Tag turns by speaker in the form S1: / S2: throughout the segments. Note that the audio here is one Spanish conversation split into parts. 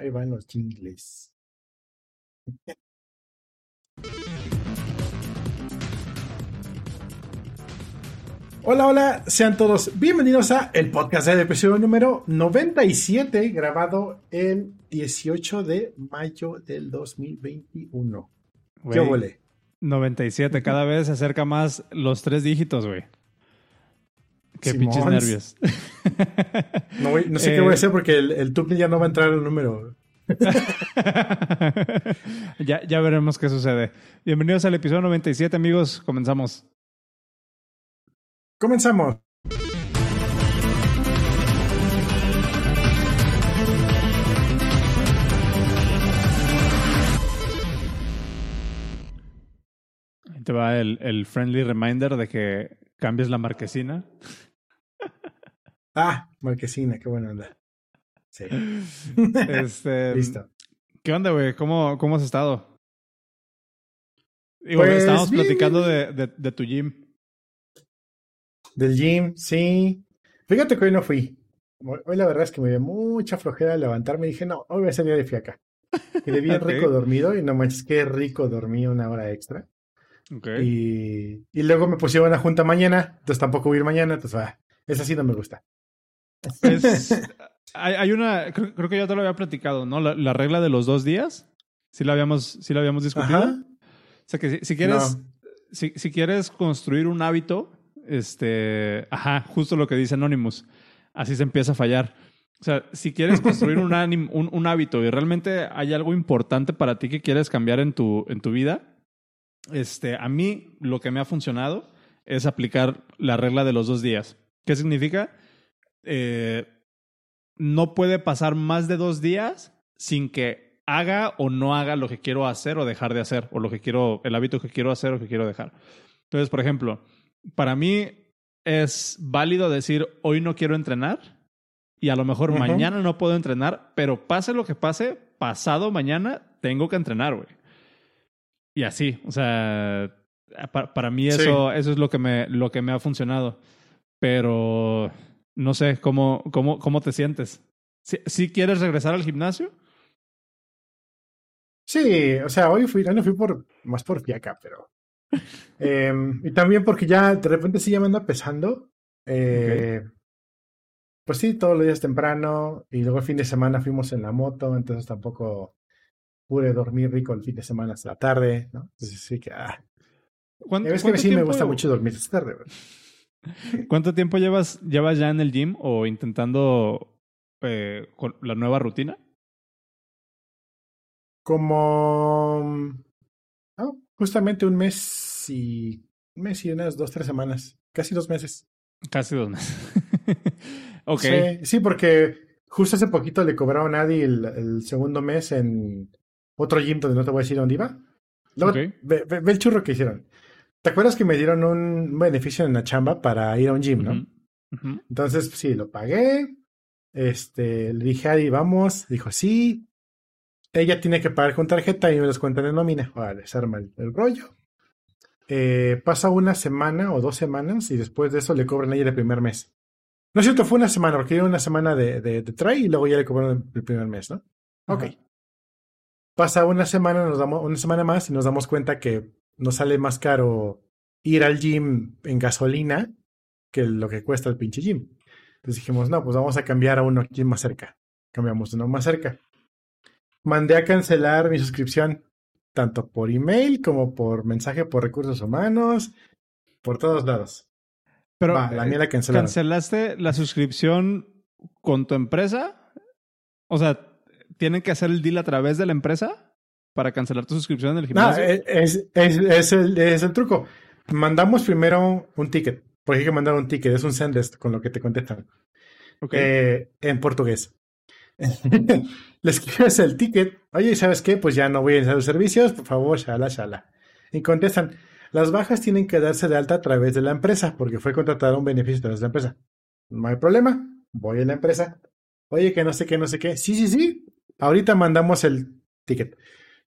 S1: Ahí van los jingles. Hola, hola, sean todos bienvenidos a el podcast del episodio número 97, grabado el 18 de mayo del 2021. ¿Qué huele?
S2: 97, cada vez se acerca más los tres dígitos, güey. Qué pinches nervios.
S1: No, no sé qué voy a hacer porque el, el ya no va a entrar el número.
S2: ya, ya veremos qué sucede. Bienvenidos al episodio 97, amigos. Comenzamos.
S1: Comenzamos.
S2: Ahí te va el, el friendly reminder de que cambies la marquesina.
S1: Ah, marquesina, qué buena onda. Sí.
S2: Este, Listo. ¿Qué onda, güey? ¿Cómo, ¿Cómo has estado? pues, estábamos platicando de, de, de, tu gym.
S1: Del gym, sí. Fíjate que hoy no fui. Hoy la verdad es que me dio mucha flojera levantarme y dije, no, hoy voy a salir de fiaca. Quedé bien rico dormido y no manches, qué rico dormí una hora extra. Okay. Y, y, luego me pusieron a junta mañana, entonces tampoco voy a ir mañana, entonces ah, esa sí no me gusta.
S2: Hay, hay, una, creo, que ya te lo había platicado, ¿no? La, regla de los dos días. Sí la habíamos, sí la habíamos discutido. O sea que si, quieres, si, si, quieres construir un hábito, este, ajá, justo lo que dice Anonymous, así se empieza a fallar. O sea, si quieres construir un, un, un, hábito y realmente hay algo importante para ti que quieres cambiar en tu, en tu vida, este, a mí lo que me ha funcionado es aplicar la regla de los dos días. ¿Qué significa? Eh, no puede pasar más de dos días sin que haga o no haga lo que quiero hacer o dejar de hacer, o lo que quiero, el hábito que quiero hacer o que quiero dejar. Entonces, por ejemplo, para mí es válido decir hoy no quiero entrenar y a lo mejor mañana no puedo entrenar, pero pase lo que pase, pasado mañana tengo que entrenar, güey. Y así, o sea, para, mí eso, eso es lo que, me, lo que me ha funcionado. Pero no sé, ¿cómo, cómo, cómo te sientes? ¿Si quieres regresar al gimnasio?
S1: Sí, o sea, hoy fui, no fui por, más por fiaca, pero... Em, y también porque ya de repente sí ya me anda pesando. Eh, Pues sí, todos los días temprano y luego el fin de semana fuimos en la moto, entonces tampoco pude dormir rico el fin de semana hasta la tarde, ¿no? Entonces sí que... Ah. Es que sí me gusta mucho dormir esta tarde,
S2: ¿Cuánto tiempo llevas, llevas ya en el gym o intentando eh, la nueva rutina?
S1: Como justamente un mes y un mes y unas dos, tres semanas. Casi dos meses.
S2: Casi dos meses. ok.
S1: Sí, porque justo hace poquito le cobraron a Adi el, segundo mes en otro gym donde no te voy a decir dónde iba. ve, el churro que hicieron. ¿Te acuerdas que me dieron un beneficio en la chamba para ir a un gym, no? Entonces, sí, lo pagué. Este, le dije a Adi, vamos. Dijo, sí. Ella tiene que pagar con tarjeta y me los cuentan en nómina. Vale, se arma el, rollo. Eh, pasa una semana o dos semanas y después de eso le cobran a ella el primer mes. No es cierto, fue una semana, porque era una semana de, de, try y luego ya le cobraron el primer mes, ¿no? Ok. Pasa una semana, nos damos, una semana más y nos damos cuenta que nos sale más caro ir al gym en gasolina que lo que cuesta el pinche gym. Entonces dijimos, no, pues vamos a cambiar a uno aquí más cerca. Cambiamos uno más cerca. Mandé a cancelar mi suscripción, tanto por email como por mensaje por recursos humanos, por todos lados.
S2: Pero la mía la cancelaron. ¿Cancelaste la suscripción con tu empresa? O sea, ¿tienen que hacer el deal a través de la empresa? Para cancelar tu suscripción en el gimnasio?
S1: No, es, es, el, es el truco. Mandamos primero un ticket, porque hay que mandar un ticket, es un sendest con lo que te contestan. Okay. Eh, en portugués. Le escribes el ticket, oye, ¿sabes qué? Pues ya no voy a iniciar los servicios, por favor, shala, shala. Y contestan, las bajas tienen que darse de alta a través de la empresa, porque fue contratar un beneficio a través de la empresa. No hay problema, voy a la empresa. Oye, que no sé qué, no sé qué. Sí, sí, sí. Ahorita mandamos el ticket.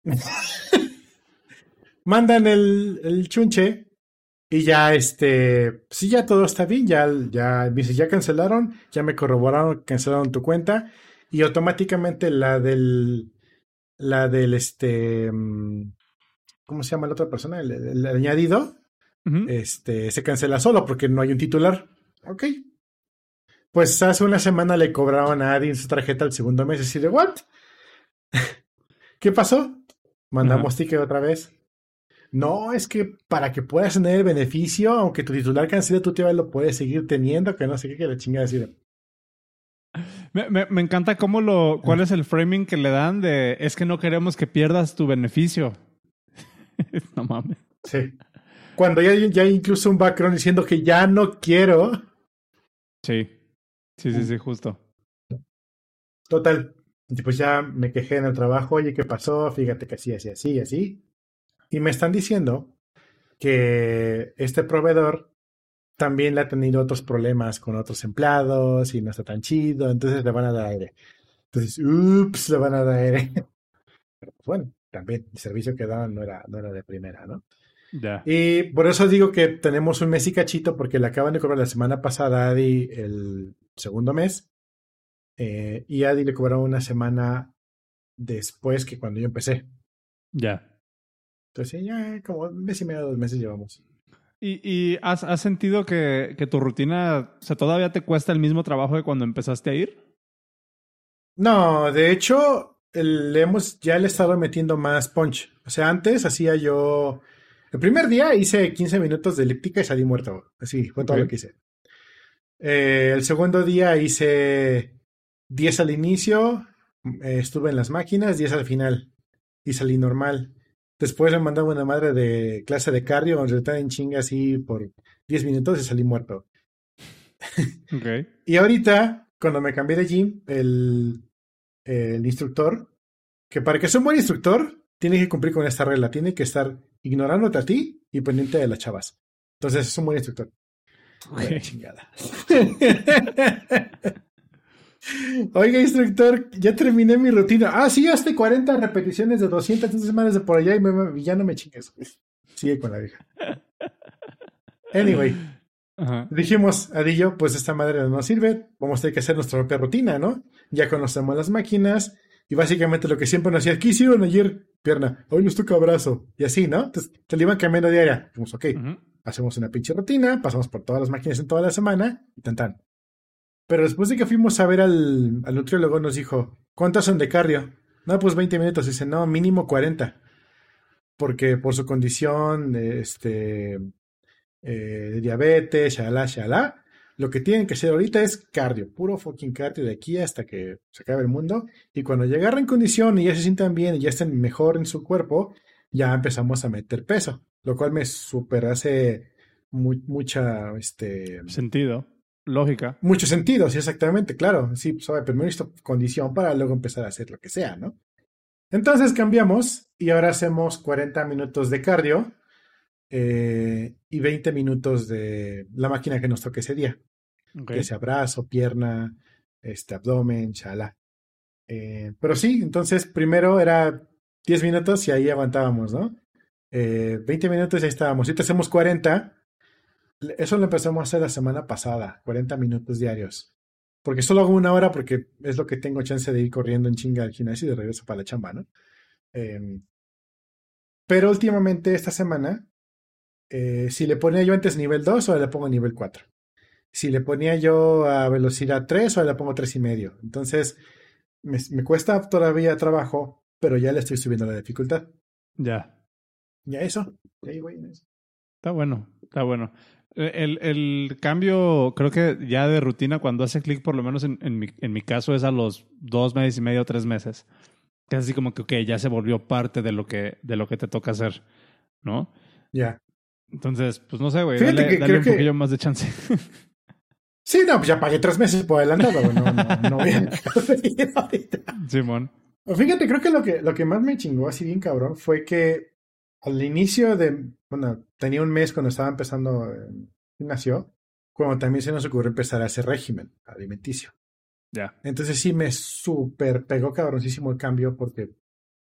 S1: Mandan el, el, chunche y ya, este, sí, ya todo está bien, ya, ya, ya cancelaron, ya me corroboraron, cancelaron tu cuenta y automáticamente la del, la del este, mm, ¿cómo se llama la otra persona? El, añadido, este, se cancela solo porque no hay un titular. Ok. Pues hace una semana le cobraron a Adi su tarjeta el segundo mes, así de, ¿what? ¿Qué pasó? Mandamos ticket otra vez. No, es que para que puedas tener el beneficio, aunque tu titular cancele, tú todavía lo puedes seguir teniendo, que no sé qué, que la chingada decir.
S2: Me, me, me, encanta cómo lo, cuál es el framing que le dan de es que no queremos que pierdas tu beneficio. no mames.
S1: Sí. Cuando ya, ya hay incluso un background diciendo que ya no quiero.
S2: Sí. Sí, sí, sí, justo.
S1: Total. Pues ya me quejé en el trabajo, oye, ¿qué pasó? Fíjate que así, así, así, así. Y me están diciendo que este proveedor también le ha tenido otros problemas con otros empleados y no está tan chido, entonces le van a dar aire. Entonces, ups, le van a dar aire. Pero bueno, también el servicio que daban no era, no era de primera, ¿no?
S2: Ya.
S1: Y por eso digo que tenemos un mes y cachito, porque le acaban de cobrar la semana pasada a Adi el segundo mes. Eh, y a Adi le cobraron una semana después que cuando yo empecé.
S2: Ya.
S1: Entonces, ya como un mes y medio, dos meses llevamos.
S2: ¿Y, y has, has, sentido que, que, tu rutina, o sea, todavía te cuesta el mismo trabajo que cuando empezaste a ir?
S1: No, de hecho, le hemos, ya le he estado metiendo más punch. O sea, antes hacía yo. El primer día hice 15 minutos de elíptica y salí muerto. Así, fue todo lo que hice. Eh, el segundo día hice 10 al inicio, eh, estuve en las máquinas, 10 al final y salí normal. Después me mandaba una madre de clase de cardio, donde en chinga así por 10 minutos y salí muerto.
S2: Okay.
S1: y ahorita, cuando me cambié de gym, el, el instructor, que para que sea un buen instructor, tiene que cumplir con esta regla. Tiene que estar ignorándote a ti y pendiente de las chavas. Entonces es un buen instructor. Okay. chingada. Oiga, instructor, ya terminé mi rutina. Ah, sí, hasta 40 repeticiones de 200 semanas de por allá y, ya no me chingues. Sigue con la vieja. Anyway, dijimos, Adillo, pues esta madre no nos sirve, vamos a tener que hacer nuestra propia rutina, ¿no? Ya conocemos las máquinas y básicamente lo que siempre nos decía, ¿qué hicieron ayer? Pierna, hoy nos toca abrazo. Y así, ¿no? Entonces te lo iban cambiando diaria. Dijimos, ok, hacemos una pinche rutina, pasamos por todas las máquinas en toda la semana y tan tan. Pero después de que fuimos a ver al, nutriólogo, nos dijo, ¿cuántas son de cardio? No, pues 20 minutos. Dice, no, mínimo 40. Porque por su condición este, eh, de diabetes, shalá, shalá, lo que tienen que hacer ahorita es cardio, puro fucking cardio de aquí hasta que se acabe el mundo. Y cuando ya agarren condición y ya se sientan bien y ya estén mejor en su cuerpo, ya empezamos a meter peso. Lo cual me super hace mucha este,
S2: sentido. Lógica.
S1: Mucho sentido, sí, exactamente, claro. Sí, pues, primero esto condición para luego empezar a hacer lo que sea, ¿no? Entonces cambiamos y ahora hacemos 40 minutos de cardio eh, y 20 minutos de la máquina que nos toque ese día. Que sea brazo, pierna, este, abdomen, chala. Eh, pero sí, entonces primero era 10 minutos y ahí aguantábamos, ¿no? Eh, 20 minutos y ahí estábamos. Ahorita hacemos 40 eso lo empezamos a hacer la semana pasada, 40 minutos diarios. Porque solo hago una hora porque es lo que tengo chance de ir corriendo en chinga al gimnasio y de regreso para la chamba, ¿no? Em, pero últimamente, esta semana, eh, si le ponía yo antes nivel 2, ahora le pongo nivel 4. Si le ponía yo a velocidad 3, ahora le pongo 3 y medio. Entonces, me, me cuesta todavía trabajo, pero ya le estoy subiendo la dificultad.
S2: Ya.
S1: Ya eso.
S2: Está bueno, está bueno. El, el, cambio, creo que ya de rutina, cuando hace clic, por lo menos en, en, mi, en mi caso, es a los dos meses y medio, tres meses. Que es así como que, ok, ya se volvió parte de lo que, de lo que te toca hacer, ¿no?
S1: Ya.
S2: Entonces, pues no sé, güey, dale, dale un poquillo más de chance.
S1: sí, no, pues ya pagué tres meses por adelantado, no, no, no voy a
S2: Simón.
S1: Fíjate, creo que lo que, lo que más me chingó así bien cabrón fue que al inicio de, bueno, tenía un mes cuando estaba empezando el gimnasio, cuando también se nos ocurrió empezar a hacer régimen alimenticio.
S2: Ya.
S1: Entonces sí me súper pegó cabroncísimo el cambio porque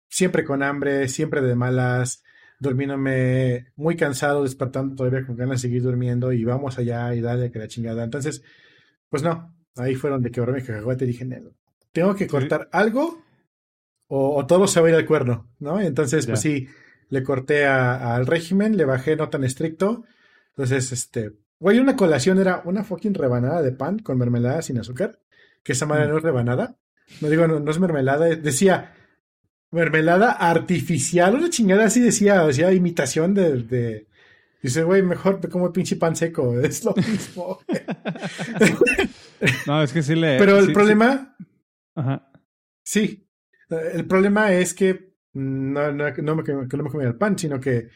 S1: siempre con hambre, siempre de malas, durmiéndome muy cansado, despertando todavía con ganas de seguir durmiendo y vamos allá y dale que la chingada. Entonces, pues no, ahí fue donde quebró mi cacahuete y dije, tengo que cortar algo o, todo se va a ir al cuerno, ¿no? Entonces, pues sí, le corté al régimen, le bajé no tan estricto. Entonces, este, güey, una colación era una fucking rebanada de pan con mermelada sin azúcar, que esa madre mm. no es rebanada. No digo, no, es mermelada, decía mermelada artificial, una chingada así decía, decía imitación de, de Dice, güey, mejor te como pinche pan seco, es lo mismo.
S2: no, es que sí le.
S1: Pero el problema. Ajá. Sí, el problema es que no, no, no me, comía el pan, sino que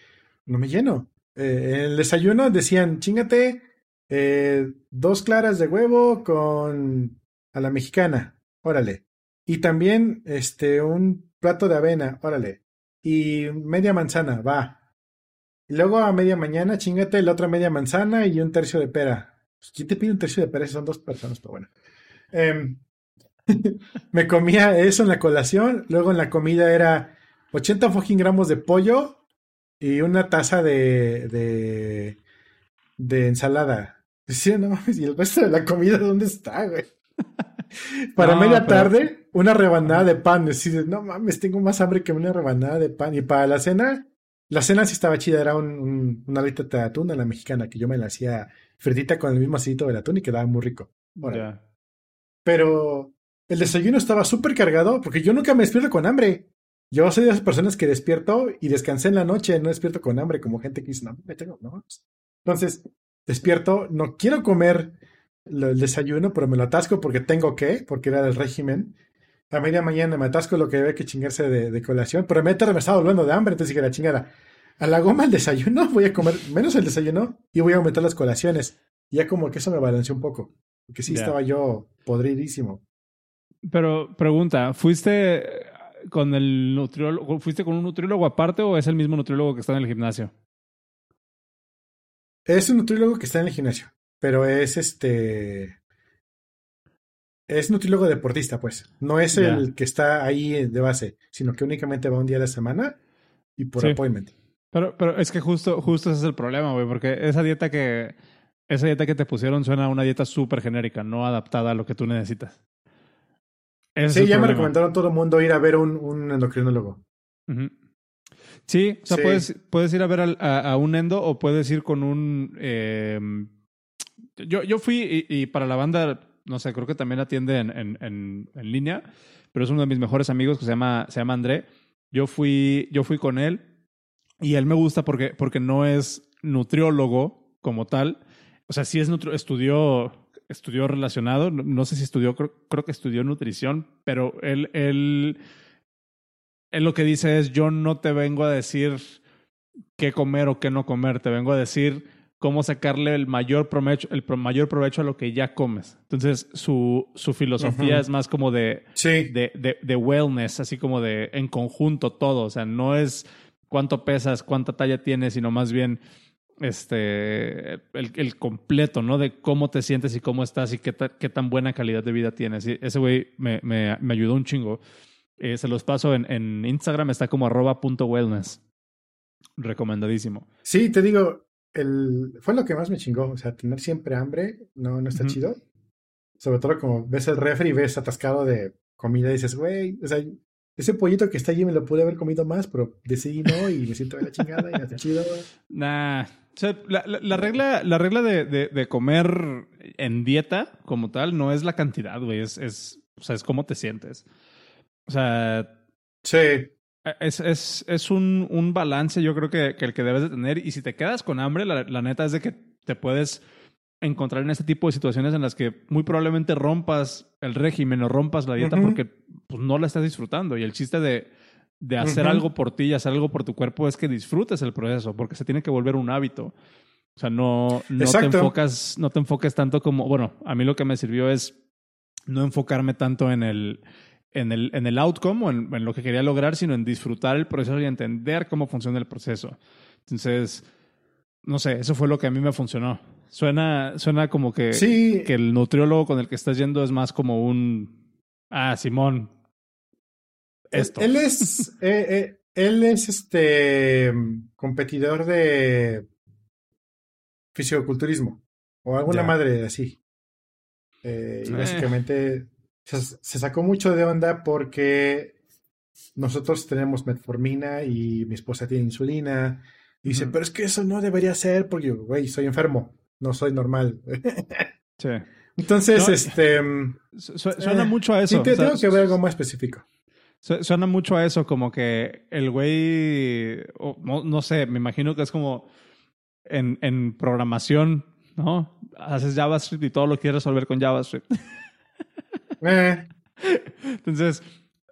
S1: no me lleno. Eh, en el desayuno decían, chingate eh, dos claras de huevo con a la mexicana, órale. Y también este un plato de avena, órale. Y media manzana, va. Luego a media mañana, chingate la otra media manzana y un tercio de pera. Pues, ¿Quién te pide un tercio de pera? Son dos personas, pero bueno. Eh, me comía eso en la colación, luego en la comida era 80 fucking gramos de pollo y una taza de, de, de ensalada. Decía, no mames, ¿y el resto de la comida dónde está, güey? Para media tarde, una rebanada de pan. Decía, no mames, tengo más hambre que una rebanada de pan. Y para la cena, la cena sí estaba chida, era un, una alita de atún a la mexicana, que yo me la hacía fritita con el mismo aceite del atún y quedaba muy rico. Pero el desayuno estaba súper cargado porque yo nunca me despierto con hambre. Yo soy de esas personas que despierto y descansé en la noche, no despierto con hambre, como gente que dice, no, me tengo, no. Entonces, despierto, no quiero comer el desayuno, pero me lo atasco porque tengo que, porque era del régimen. A media mañana me atasco lo que debe que chingarse de, colación, pero me, me estaba volviendo de hambre, entonces dije la chingada. A la goma el desayuno, voy a comer menos el desayuno y voy a aumentar las colaciones. ya como que eso me balanceó un poco, porque sí estaba yo podridísimo.
S2: Pero pregunta, ¿fuiste con el nutriólogo, fuiste con un nutriólogo aparte o es el mismo nutriólogo que está en el gimnasio?
S1: Es un nutriólogo que está en el gimnasio, pero es este es nutriólogo deportista, pues. No es el que está ahí de base, sino que únicamente va un día a la semana y por appointment.
S2: Pero, pero es que justo, justo ese es el problema, güey, porque esa dieta que esa dieta que te pusieron suena a una dieta súper genérica, no adaptada a lo que tú necesitas
S1: sí, ya me recomendaron todo el mundo ir a ver un, un endocrinólogo.
S2: Sí, o sea, Puedes, puedes ir a ver a, un endo o puedes ir con un... Eh, yo, yo fui y, para la banda, no sé, creo que también atiende en, en, en, línea, pero es uno de mis mejores amigos que se llama, se llama André. Yo fui, yo fui con él y él me gusta porque, porque no es nutriólogo como tal. O sea, sí es estudió estudió relacionado, no, sé si estudió, creo, que estudió nutrición, pero él, él, él lo que dice es, yo no te vengo a decir qué comer o qué no comer, te vengo a decir cómo sacarle el mayor provecho, el mayor provecho a lo que ya comes. Entonces, su, su filosofía es más como de, de, de, de, wellness, así como de en conjunto todo. O sea, no es cuánto pesas, cuánta talla tienes, sino más bien este, el, el, completo, ¿no? De cómo te sientes y cómo estás y qué, qué tan buena calidad de vida tienes. Y ese güey me, me, me, ayudó un chingo. Eh, se los paso en, en Instagram, está como arroba punto wellness. Recomendadísimo.
S1: Sí, te digo, el, fue lo que más me chingó. O sea, tener siempre hambre no, no está chido. Sobre todo como ves el refri y ves atascado de comida y dices, güey, o sea, ese pollito que está allí me lo pude haber comido más, pero decidí no y me siento de la chingada y no está chido.
S2: Nah, o sea, la, la, regla, la regla de, de, de, comer en dieta como tal no es la cantidad, güey. Es, es, o sea, es cómo te sientes. O sea.
S1: Sí.
S2: Es, es, es un, un balance, yo creo que, que, el que debes de tener. Y si te quedas con hambre, la, la neta es de que te puedes encontrar en este tipo de situaciones en las que muy probablemente rompas el régimen o rompas la dieta porque pues, no la estás disfrutando. Y el chiste de de hacer algo por ti y hacer algo por tu cuerpo es que disfrutes el proceso, porque se tiene que volver un hábito. O sea, no, no te enfocas, no te enfoques tanto como, bueno, a mí lo que me sirvió es no enfocarme tanto en el, en el, en el outcome o en, lo que quería lograr, sino en disfrutar el proceso y entender cómo funciona el proceso. Entonces, no sé, eso fue lo que a mí me funcionó. Suena, suena como que, que el nutriólogo con el que estás yendo es más como un, ah, Simón,
S1: él es, eh, eh, él es este competidor de fisicoculturismo o alguna madre así. Eh, y básicamente se, sacó mucho de onda porque nosotros tenemos metformina y mi esposa tiene insulina. Y dice, pero es que eso no debería ser porque, güey, soy enfermo, no soy normal.
S2: sí.
S1: Entonces, este...
S2: suena eh, mucho a eso.
S1: Sí, tengo que ver algo más específico.
S2: Suena mucho a eso, como que el güey, no, no, sé, me imagino que es como en, en programación, ¿no? Haces JavaScript y todo lo quieres resolver con JavaScript. Eh. Entonces,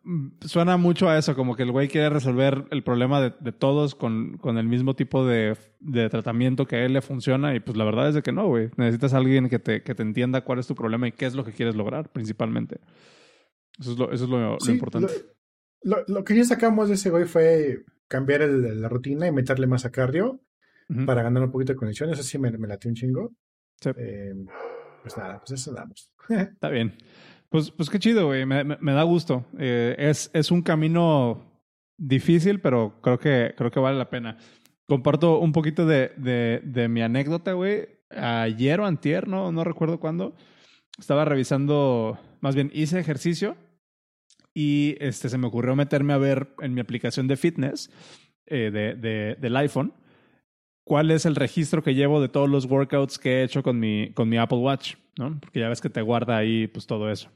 S2: mm, suena mucho a eso, como que el güey quiere resolver el problema de, de todos con, con, el mismo tipo de, de, tratamiento que a él le funciona y pues la verdad es de que no, güey. Necesitas a alguien que te, que te entienda cuál es tu problema y qué es lo que quieres lograr principalmente. Eso es lo, eso es lo, importante.
S1: Lo, lo, que ya sacamos de ese güey fue cambiar el, la rutina y meterle más a cardio para ganar un poquito de conexión. Eso sí me, me latió un chingo. Eh, pues nada, pues eso damos.
S2: Está bien. Pues, pues qué chido, güey. Me, me, da gusto. Eh, es, es un camino difícil, pero creo que, creo que vale la pena. Comparto un poquito de, de, de mi anécdota, güey. Ayer o antier, no, no recuerdo cuándo. Estaba revisando, más bien hice ejercicio y este, se me ocurrió meterme a ver en mi aplicación de fitness eh, de, de, del iPhone cuál es el registro que llevo de todos los workouts que he hecho con mi, con mi Apple Watch, ¿no? Porque ya ves que te guarda ahí pues todo eso.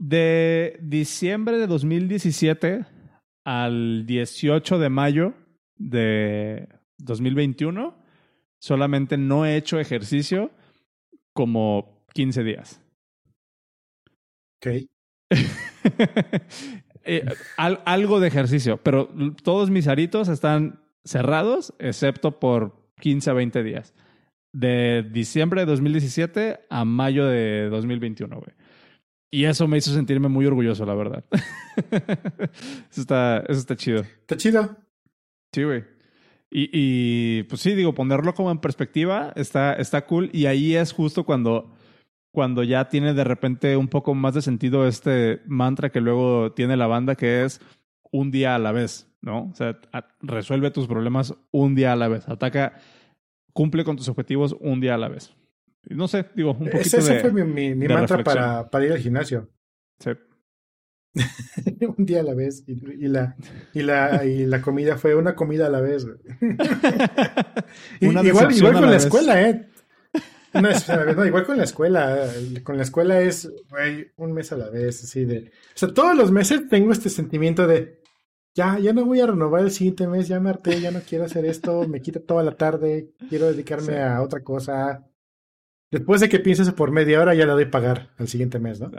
S2: De diciembre de 2017 al 18 de mayo de 2021, solamente no he hecho ejercicio como 15 días.
S1: Ok.
S2: Eh, algo de ejercicio, pero todos mis aritos están cerrados, excepto por 15 a 20 días. De diciembre de 2017 a mayo de 2021, güey. Y eso me hizo sentirme muy orgulloso, la verdad. eso, está, eso está chido.
S1: Está chido.
S2: Sí, güey. Y, y, pues sí, digo, ponerlo como en perspectiva está, está cool. Y ahí es justo cuando, cuando ya tiene de repente un poco más de sentido este mantra que luego tiene la banda, que es un día a la vez. ¿no? O sea, resuelve tus problemas un día a la vez. Ataca, cumple con tus objetivos un día a la vez. No sé, digo, un poquito
S1: Ese, ese fue mi, mi, mantra para, para, ir al gimnasio.
S2: Sí.
S1: un día a la vez. Y, la, y, la, y la comida fue una comida a la vez. igual, igual con la, escuela, ¿eh? Una vez, no, igual con la escuela. Con la escuela es un mes a la vez, así de. O sea, todos los meses tengo este sentimiento de ya, ya no voy a renovar el siguiente mes, ya me harté, ya no quiero hacer esto, me quita toda la tarde, quiero dedicarme a otra cosa. Después de que pienses por media hora, ya le doy pagar al siguiente mes, ¿no?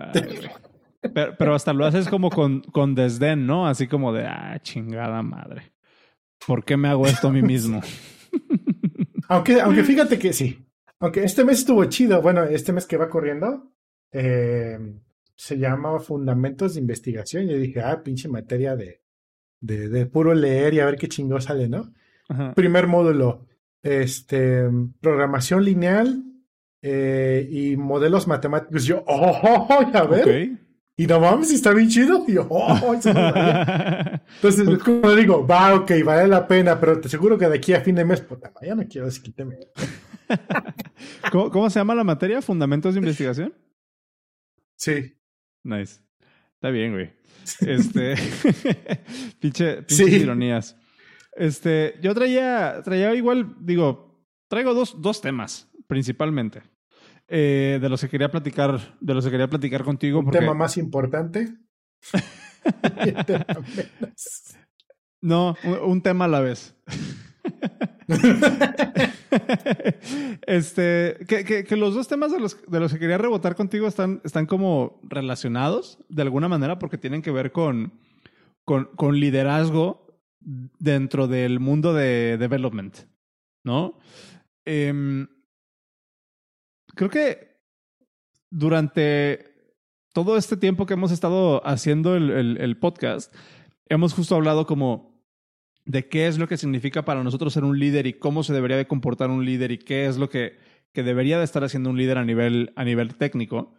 S2: pero, pero, hasta lo haces como con, con desdén, ¿no? Así como de, ah, chingada madre. ¿Por qué me hago esto a mí mismo?
S1: aunque, aunque fíjate que sí. Aunque este mes estuvo chido. Bueno, este mes que va corriendo, eh, se llama Fundamentos de Investigación. Yo dije, ah, pinche materia de, de, de puro leer y a ver qué chingo sale, ¿no? Primer módulo, este, programación lineal eh, y modelos matemáticos. Yo, oh, a ver. Y no mames, está bien chido. Y yo, oh, Entonces, es como digo, va, ok, vale la pena, pero te aseguro que de aquí a fin de mes, puta, ya no quiero desquíteme.
S2: ¿Cómo, ¿Cómo se llama la materia? ¿Fundamentos de investigación?
S1: Sí.
S2: Nice. Está bien, güey. Este, pinche, ironías. Este, yo traía, traía igual, digo, traigo dos, dos temas, principalmente. Eh, de los que quería platicar, de los que quería platicar contigo.
S1: ¿Un tema más importante?
S2: no, un, tema a la vez. este, que, que, los dos temas de los, de los que quería rebotar contigo están, están como relacionados de alguna manera porque tienen que ver con, con, con liderazgo dentro del mundo de development, ¿no? Em, creo que durante todo este tiempo que hemos estado haciendo el, el podcast, hemos justo hablado como de qué es lo que significa para nosotros ser un líder y cómo se debería de comportar un líder y qué es lo que, que debería de estar haciendo un líder a nivel, a nivel técnico.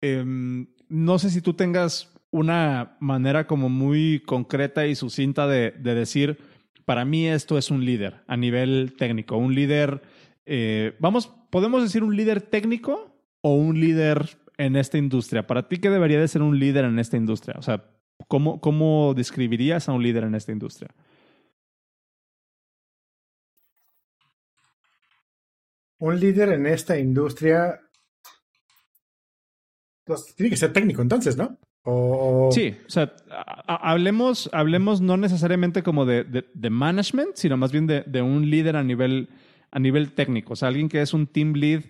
S2: Em, no sé si tú tengas una manera como muy concreta y sucinta de, de, decir, para mí esto es un líder a nivel técnico, un líder, eh, vamos, podemos decir un líder técnico o un líder en esta industria? Para ti, ¿qué debería de ser un líder en esta industria? O sea, ¿cómo, cómo describirías a un líder en esta industria?
S1: Un líder en esta industria pues, tiene que ser técnico entonces, ¿no?
S2: Sí, o sea, hablemos, hablemos no necesariamente como de, de, management, sino más bien de, de, un líder a nivel, a nivel técnico. O sea, alguien que es un team lead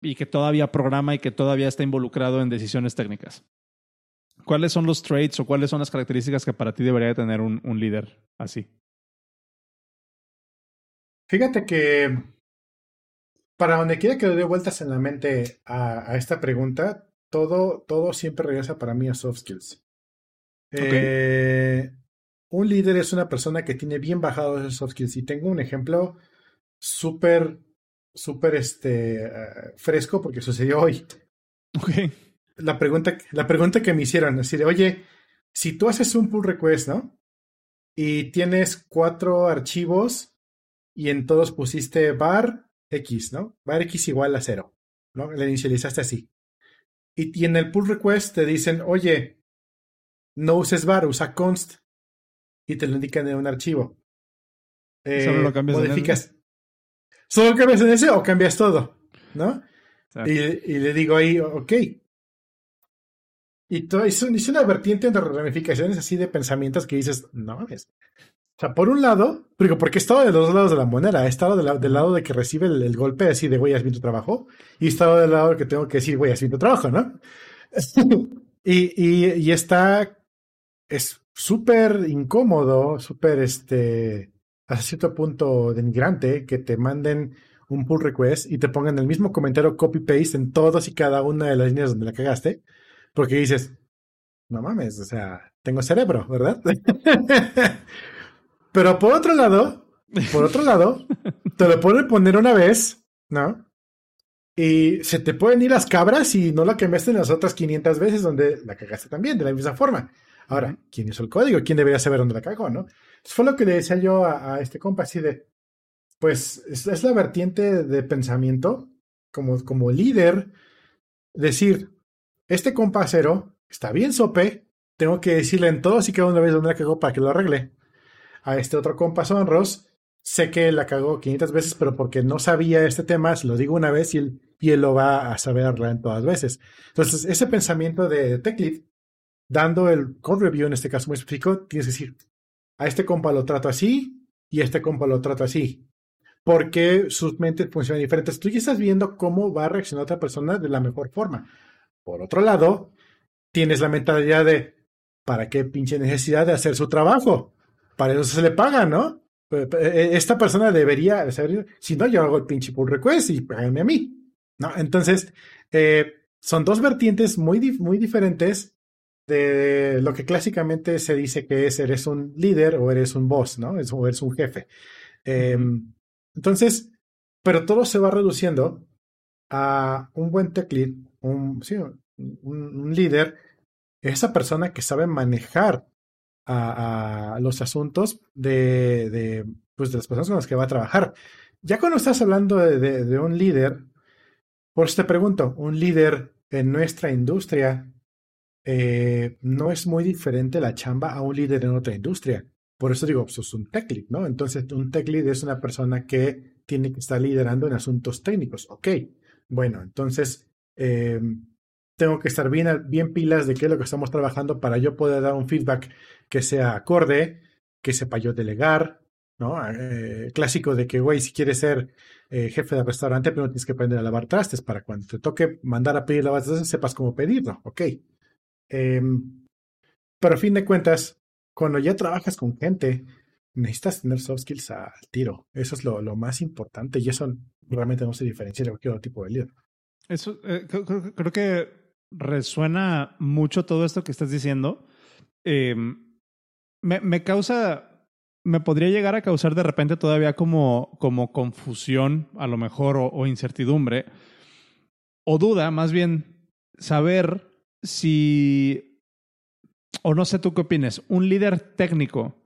S2: y que todavía programa y que todavía está involucrado en decisiones técnicas. ¿Cuáles son los traits o cuáles son las características que para ti debería tener un, un líder así?
S1: Fíjate que para donde quiera que le dé vueltas en la mente a, a esta pregunta, todo, todo siempre regresa para mí a soft skills. Eh, un líder es una persona que tiene bien bajados esos soft skills. Y tengo un ejemplo súper, súper este, eh, fresco porque sucedió hoy.
S2: Okay.
S1: La pregunta, la pregunta que me hicieron, es decir, oye, si tú haces un pull request, ¿no? Y tienes cuatro archivos y en todos pusiste var x, ¿no? Var x igual a cero, ¿no? Le inicializaste así. Y, en el pull request te dicen, oye, no uses var, usa const. Y te lo indican en un archivo.
S2: Solo lo eh, cambias
S1: modificas. Solo cambias en ese o cambias todo, ¿no? Y, y, le digo ahí, ok. Y todo, es, una vertiente de ramificaciones así de pensamientos que dices, no es o sea, por un lado, digo, porque he estado de los dos lados de la moneda. He estado del lado de que recibe el, golpe así de, güey, has bien tu trabajo. Y he estado del lado de que tengo que decir, güey, has bien tu trabajo, ¿no? y, y, y, está, es súper incómodo, súper, este, hasta cierto punto denigrante que te manden un pull request y te pongan el mismo comentario copy-paste en todas y cada una de las líneas donde la cagaste. Porque dices, no mames, o sea, tengo cerebro, ¿verdad? Pero por otro lado, por otro lado, te lo pueden poner una vez, ¿no? Y se te pueden ir las cabras y no la cambiaste en las otras 500 veces donde la cagaste también, de la misma forma. Ahora, ¿quién hizo el código? ¿Quién debería saber dónde la cagó, no? Eso fue lo que le decía yo a, este compa, así de, pues es, la vertiente de pensamiento como, como líder, decir, este compa cero está bien sope, tengo que decirle en todos y cada una vez dónde la cagó para que lo arregle a este otro compa Sonros. Sé que la cagó 500 veces, pero porque no sabía este tema, se lo digo una vez y él, y él lo va a saber arreglar en todas veces. Entonces, ese pensamiento de TechLead, dando el code review en este caso muy específico, tienes que decir, a este compa lo trato así y a este compa lo trato así. Porque sus mentes funcionan diferentes. Tú ya estás viendo cómo va a reaccionar otra persona de la mejor forma. Por otro lado, tienes la mentalidad de, ¿para qué pinche necesidad de hacer su trabajo? Para eso se le paga, ¿no? E, esta persona debería saber, si no, yo hago el pinche pull request y págame a mí, ¿no? Entonces, eh, son dos vertientes muy, muy diferentes de lo que clásicamente se dice que es eres un líder o eres un boss, ¿no? O eres un jefe. Em, entonces, pero todo se va reduciendo a un buen tech lead, un, sí, un, un líder, esa persona que sabe manejar a, los asuntos de, de, pues de las personas con las que va a trabajar. Ya cuando estás hablando de, un líder, por eso te pregunto, un líder en nuestra industria eh, no es muy diferente la chamba a un líder en otra industria. Por eso digo, pues es un tech lead, ¿no? Entonces, un tech lead es una persona que tiene que estar liderando en asuntos técnicos. Ok, bueno, entonces eh, tengo que estar bien, bien pilas de qué es lo que estamos trabajando para yo poder dar un feedback que sea acorde, que sepa yo delegar, ¿no? Eh, clásico de que, güey, si quieres ser eh, jefe de restaurante, primero tienes que aprender a lavar trastes para cuando te toque mandar a pedir lavar trastes, sepas cómo pedirlo, ok. Em, pero a fin de cuentas, cuando ya trabajas con gente, necesitas tener soft skills al tiro. Eso es lo, lo más importante y eso realmente no se diferencia de cualquier otro tipo de líder.
S2: Eso, eh, creo, que resuena mucho todo esto que estás diciendo. Em, me, me, causa, me podría llegar a causar de repente todavía como, como confusión, a lo mejor, o, incertidumbre, o duda, más bien, saber si, o no sé tú qué opinas, un líder técnico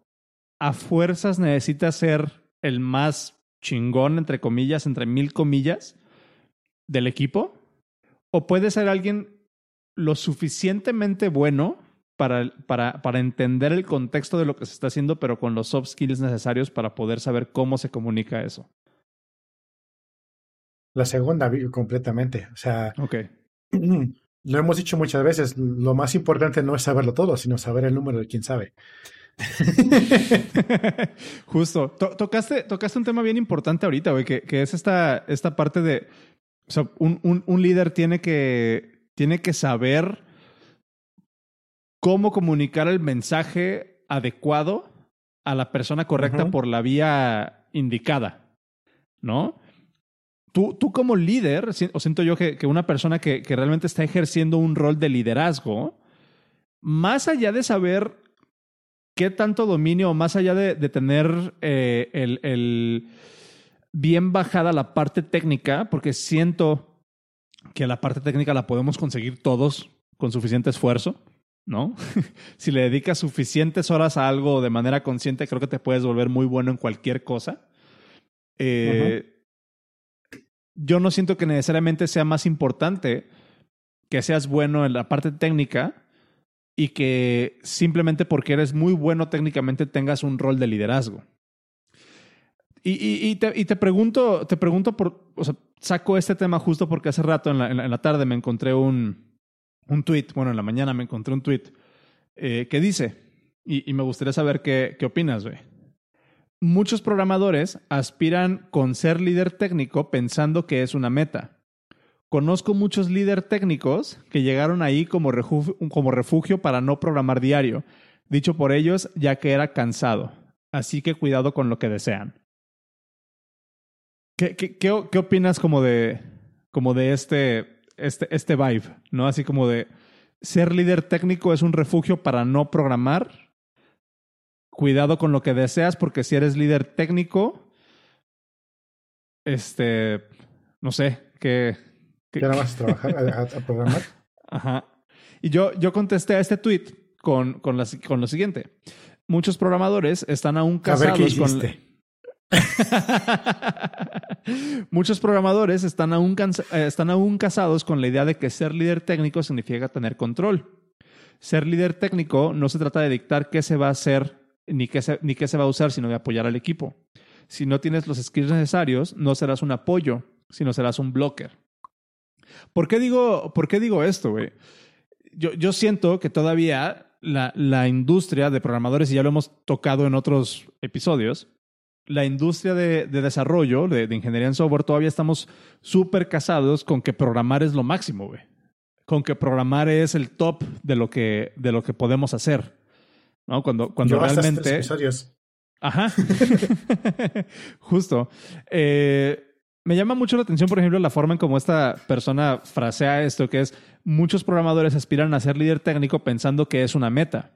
S2: a fuerzas necesita ser el más chingón, entre comillas, entre mil comillas, del equipo, o puede ser alguien lo suficientemente bueno para, para, para entender el contexto de lo que se está haciendo, pero con los soft skills necesarios para poder saber cómo se comunica eso.
S1: La segunda, completamente. O sea,
S2: okay.
S1: lo hemos dicho muchas veces, lo más importante no es saberlo todo, sino saber el número de quien sabe.
S2: Justo. tocaste, tocaste un tema bien importante ahorita, güey, que, que, es esta, esta parte de. O sea, un, un, un, líder tiene que, tiene que saber cómo comunicar el mensaje adecuado a la persona correcta por la vía indicada, ¿no? Tú, tú como líder, o siento yo que, que una persona que, que realmente está ejerciendo un rol de liderazgo, más allá de saber qué tanto dominio, más allá de, de tener eh, el, el, bien bajada la parte técnica, porque siento que la parte técnica la podemos conseguir todos con suficiente esfuerzo. ¿no? si le dedicas suficientes horas a algo de manera consciente, creo que te puedes volver muy bueno en cualquier cosa. Eh, yo no siento que necesariamente sea más importante que seas bueno en la parte técnica y que simplemente porque eres muy bueno técnicamente tengas un rol de liderazgo. Y, y, te, y te, pregunto, te pregunto por, o sea, saco este tema justo porque hace rato en la, tarde me encontré un, un tweet, bueno, en la mañana me encontré un tweet eh, que dice, y, me gustaría saber qué, qué opinas, güey. Muchos programadores aspiran con ser líder técnico pensando que es una meta. Conozco muchos líderes técnicos que llegaron ahí como como refugio para no programar diario, dicho por ellos ya que era cansado. Así que cuidado con lo que desean. ¿Qué, qué, qué, qué opinas como de, como de este, este, este vibe, ¿no? Así como de ser líder técnico es un refugio para no programar. Cuidado con lo que deseas, porque si eres líder técnico, este, no sé, que...
S1: ¿Qué nada más trabajar a, programar?
S2: Ajá. Y yo, yo contesté a este tweet con, con, con lo siguiente. Muchos programadores están aún casados con... Muchos programadores están aún, eh, están aún casados con la idea de que ser líder técnico significa tener control. Ser líder técnico no se trata de dictar qué se va a hacer ni qué se, ni qué se va a usar, sino de apoyar al equipo. Si no tienes los skills necesarios, no serás un apoyo, sino serás un blocker. ¿Por qué digo, por qué digo esto? Yo, yo siento que todavía la, la industria de programadores, y ya lo hemos tocado en otros episodios, la industria de, desarrollo, de, ingeniería en software, todavía estamos súper casados con que programar es lo máximo, güey. Con que programar es el top de lo que, de lo que podemos hacer. ¿No? Cuando, cuando realmente. Ajá. Justo. Eh, me llama mucho la atención, por ejemplo, la forma en cómo esta persona frasea esto, que es muchos programadores aspiran a ser líder técnico pensando que es una meta.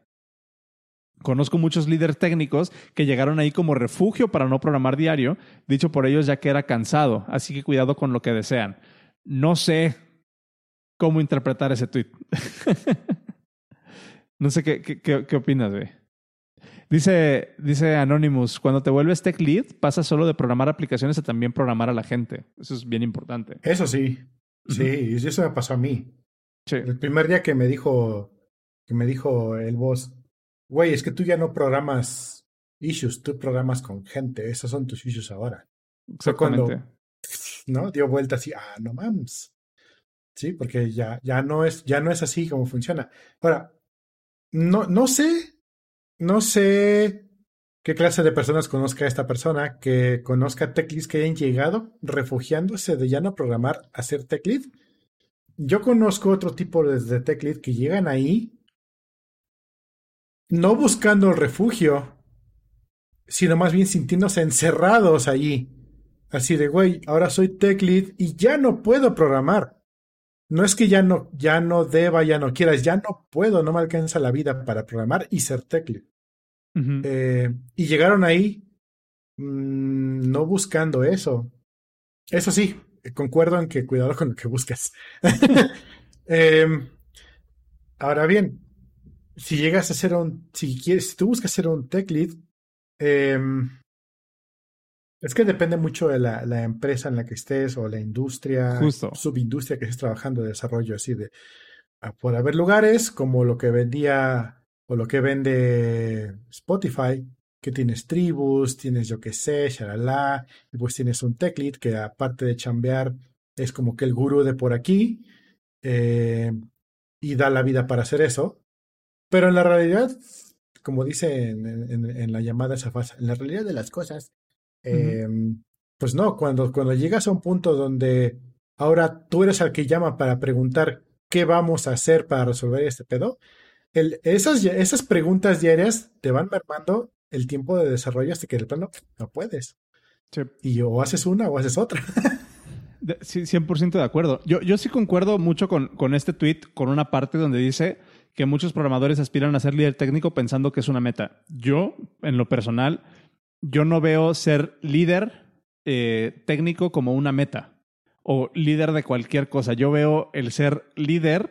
S2: Conozco muchos líderes técnicos que llegaron ahí como refugio para no programar diario, dicho por ellos ya que era cansado, así que cuidado con lo que desean. No sé cómo interpretar ese tweet. no sé qué, qué, qué, opinas, güey. Dice, dice Anonymous, cuando te vuelves tech lead, pasas solo de programar aplicaciones a también programar a la gente. Eso es bien importante.
S1: Eso sí. Sí, y eso me pasó a mí. El primer día que me dijo, que me dijo el boss, güey, es que tú ya no programas issues, tú programas con gente, esos son tus issues ahora. Exactamente. ¿no? Dio vuelta así, ah, no mames. Sí, porque ya, ya, no es, ya no es así como funciona. Ahora, no, no sé, no sé qué clase de personas conozca esta persona, que conozca TechLeads que hayan llegado refugiándose de ya no programar a ser TechLead. Yo conozco otro tipo de, de que llegan ahí no buscando el refugio, sino más bien sintiéndose encerrados allí. Así de, güey, ahora soy tech lead y ya no puedo programar. No es que ya no, ya no deba, ya no quieras, ya no puedo, no me alcanza la vida para programar y ser tech lead. Eh, y llegaron ahí mm, no buscando eso. Eso sí, concuerdo en que cuidado con lo que buscas. Em, ahora bien, si llegas a ser un, si quieres, si tú buscas ser un tech lead, em, es que depende mucho de la, la, empresa en la que estés o la industria, subindustria que estés trabajando de desarrollo así de. por haber lugares como lo que vendía o lo que vende Spotify, que tienes tribus, tienes yo que sé, shalala, y pues tienes un tech lead que aparte de chambear es como que el gurú de por aquí eh, y da la vida para hacer eso. Pero en la realidad, como dice en, la llamada esa fase, en la realidad de las cosas, em, pues no, cuando, cuando llegas a un punto donde ahora tú eres al que llama para preguntar qué vamos a hacer para resolver este pedo, el, esas, esas preguntas diarias te van mermando el tiempo de desarrollo hasta que de plano no puedes. Y o haces una o haces otra.
S2: sí, 100% de acuerdo. Yo, yo sí concuerdo mucho con, con este tweet, con una parte donde dice que muchos programadores aspiran a ser líder técnico pensando que es una meta. Yo, en lo personal, yo no veo ser líder eh, técnico como una meta o líder de cualquier cosa. Yo veo el ser líder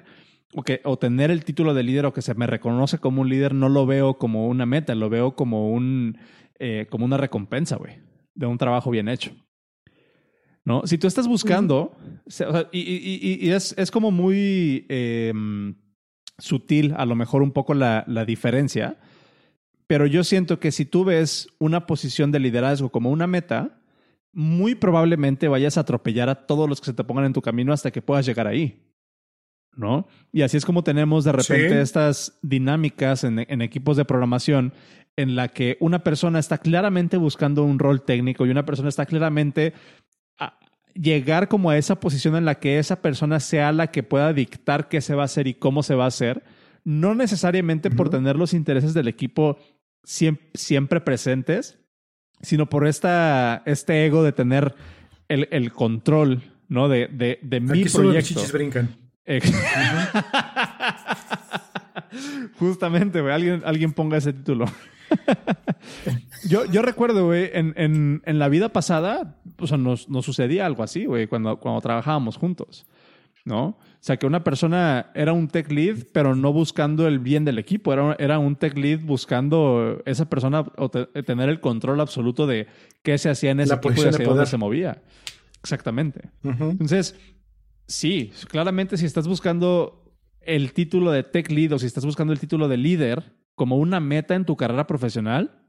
S2: o, que, o tener el título de líder o que se me reconoce como un líder, no lo veo como una meta, lo veo como, un, eh, como una recompensa, güey, de un trabajo bien hecho. ¿No? Si tú estás buscando, y, es, es, como muy em, sutil, a lo mejor un poco la, la diferencia, pero yo siento que si tú ves una posición de liderazgo como una meta, muy probablemente vayas a atropellar a todos los que se te pongan en tu camino hasta que puedas llegar ahí. ¿no? Y así es como tenemos de repente estas dinámicas en, equipos de programación en la que una persona está claramente buscando un rol técnico y una persona está claramente llegar como a esa posición en la que esa persona sea la que pueda dictar qué se va a hacer y cómo se va a hacer, no necesariamente por tener los intereses del equipo siempre, presentes, sino por esta, este ego de tener el, control, ¿no? De, de, de mi proyecto. brincan. Justamente, güey. Alguien, alguien ponga ese título. yo, yo recuerdo, güey, en, en, en, la vida pasada, o sea, nos, nos sucedía algo así, güey, cuando, cuando trabajábamos juntos, ¿no? O sea, que una persona era un tech lead, pero no buscando el bien del equipo. Era, era un tech lead buscando esa persona o tener el control absoluto de qué se hacía en ese equipo y hacia dónde se movía. Exactamente. Entonces, Sí, claramente si estás buscando el título de tech lead o si estás buscando el título de líder como una meta en tu carrera profesional,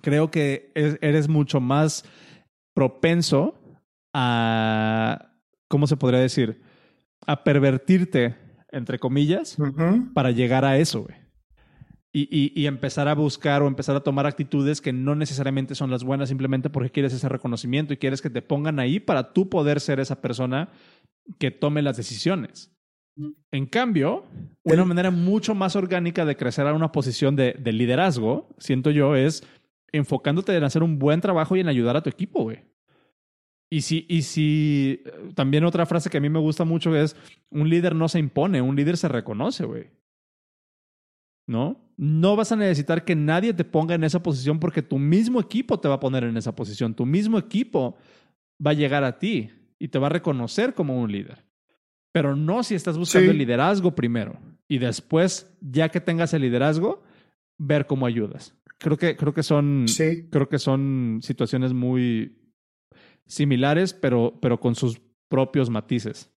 S2: creo que eres mucho más propenso a, ¿cómo se podría decir? A pervertirte, entre comillas, para llegar a eso, güey. Y, y, empezar a buscar o empezar a tomar actitudes que no necesariamente son las buenas simplemente porque quieres ese reconocimiento y quieres que te pongan ahí para tú poder ser esa persona que tome las decisiones. En cambio, una manera mucho más orgánica de crecer a una posición de, liderazgo, siento yo, es enfocándote en hacer un buen trabajo y en ayudar a tu equipo, güey. Y si, y si, también otra frase que a mí me gusta mucho es, un líder no se impone, un líder se reconoce, güey. ¿No? No vas a necesitar que nadie te ponga en esa posición porque tu mismo equipo te va a poner en esa posición, tu mismo equipo va a llegar a ti y te va a reconocer como un líder. Pero no si estás buscando el liderazgo primero y después, ya que tengas el liderazgo, ver cómo ayudas. Creo que, creo que son, creo que son situaciones muy similares, pero, pero con sus propios matices.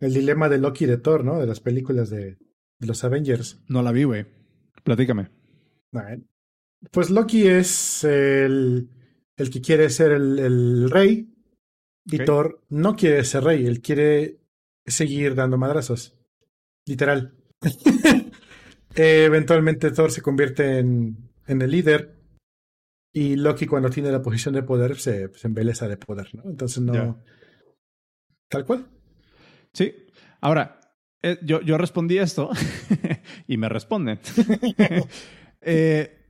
S1: El dilema de Loki y de Thor, ¿no? De las películas de, los Avengers.
S2: No la vi, güey. Platícame.
S1: Pues Loki es el, el que quiere ser el, el rey y Thor no quiere ser rey, él quiere seguir dando madrazos. Literal. Eh, eventualmente Thor se convierte en, en, el líder. Y Loki, cuando tiene la posición de poder, se, se embeleza de poder, ¿no? Entonces no. Tal cual.
S2: Sí. Ahora, eh, yo, yo respondí esto y me responden. eh,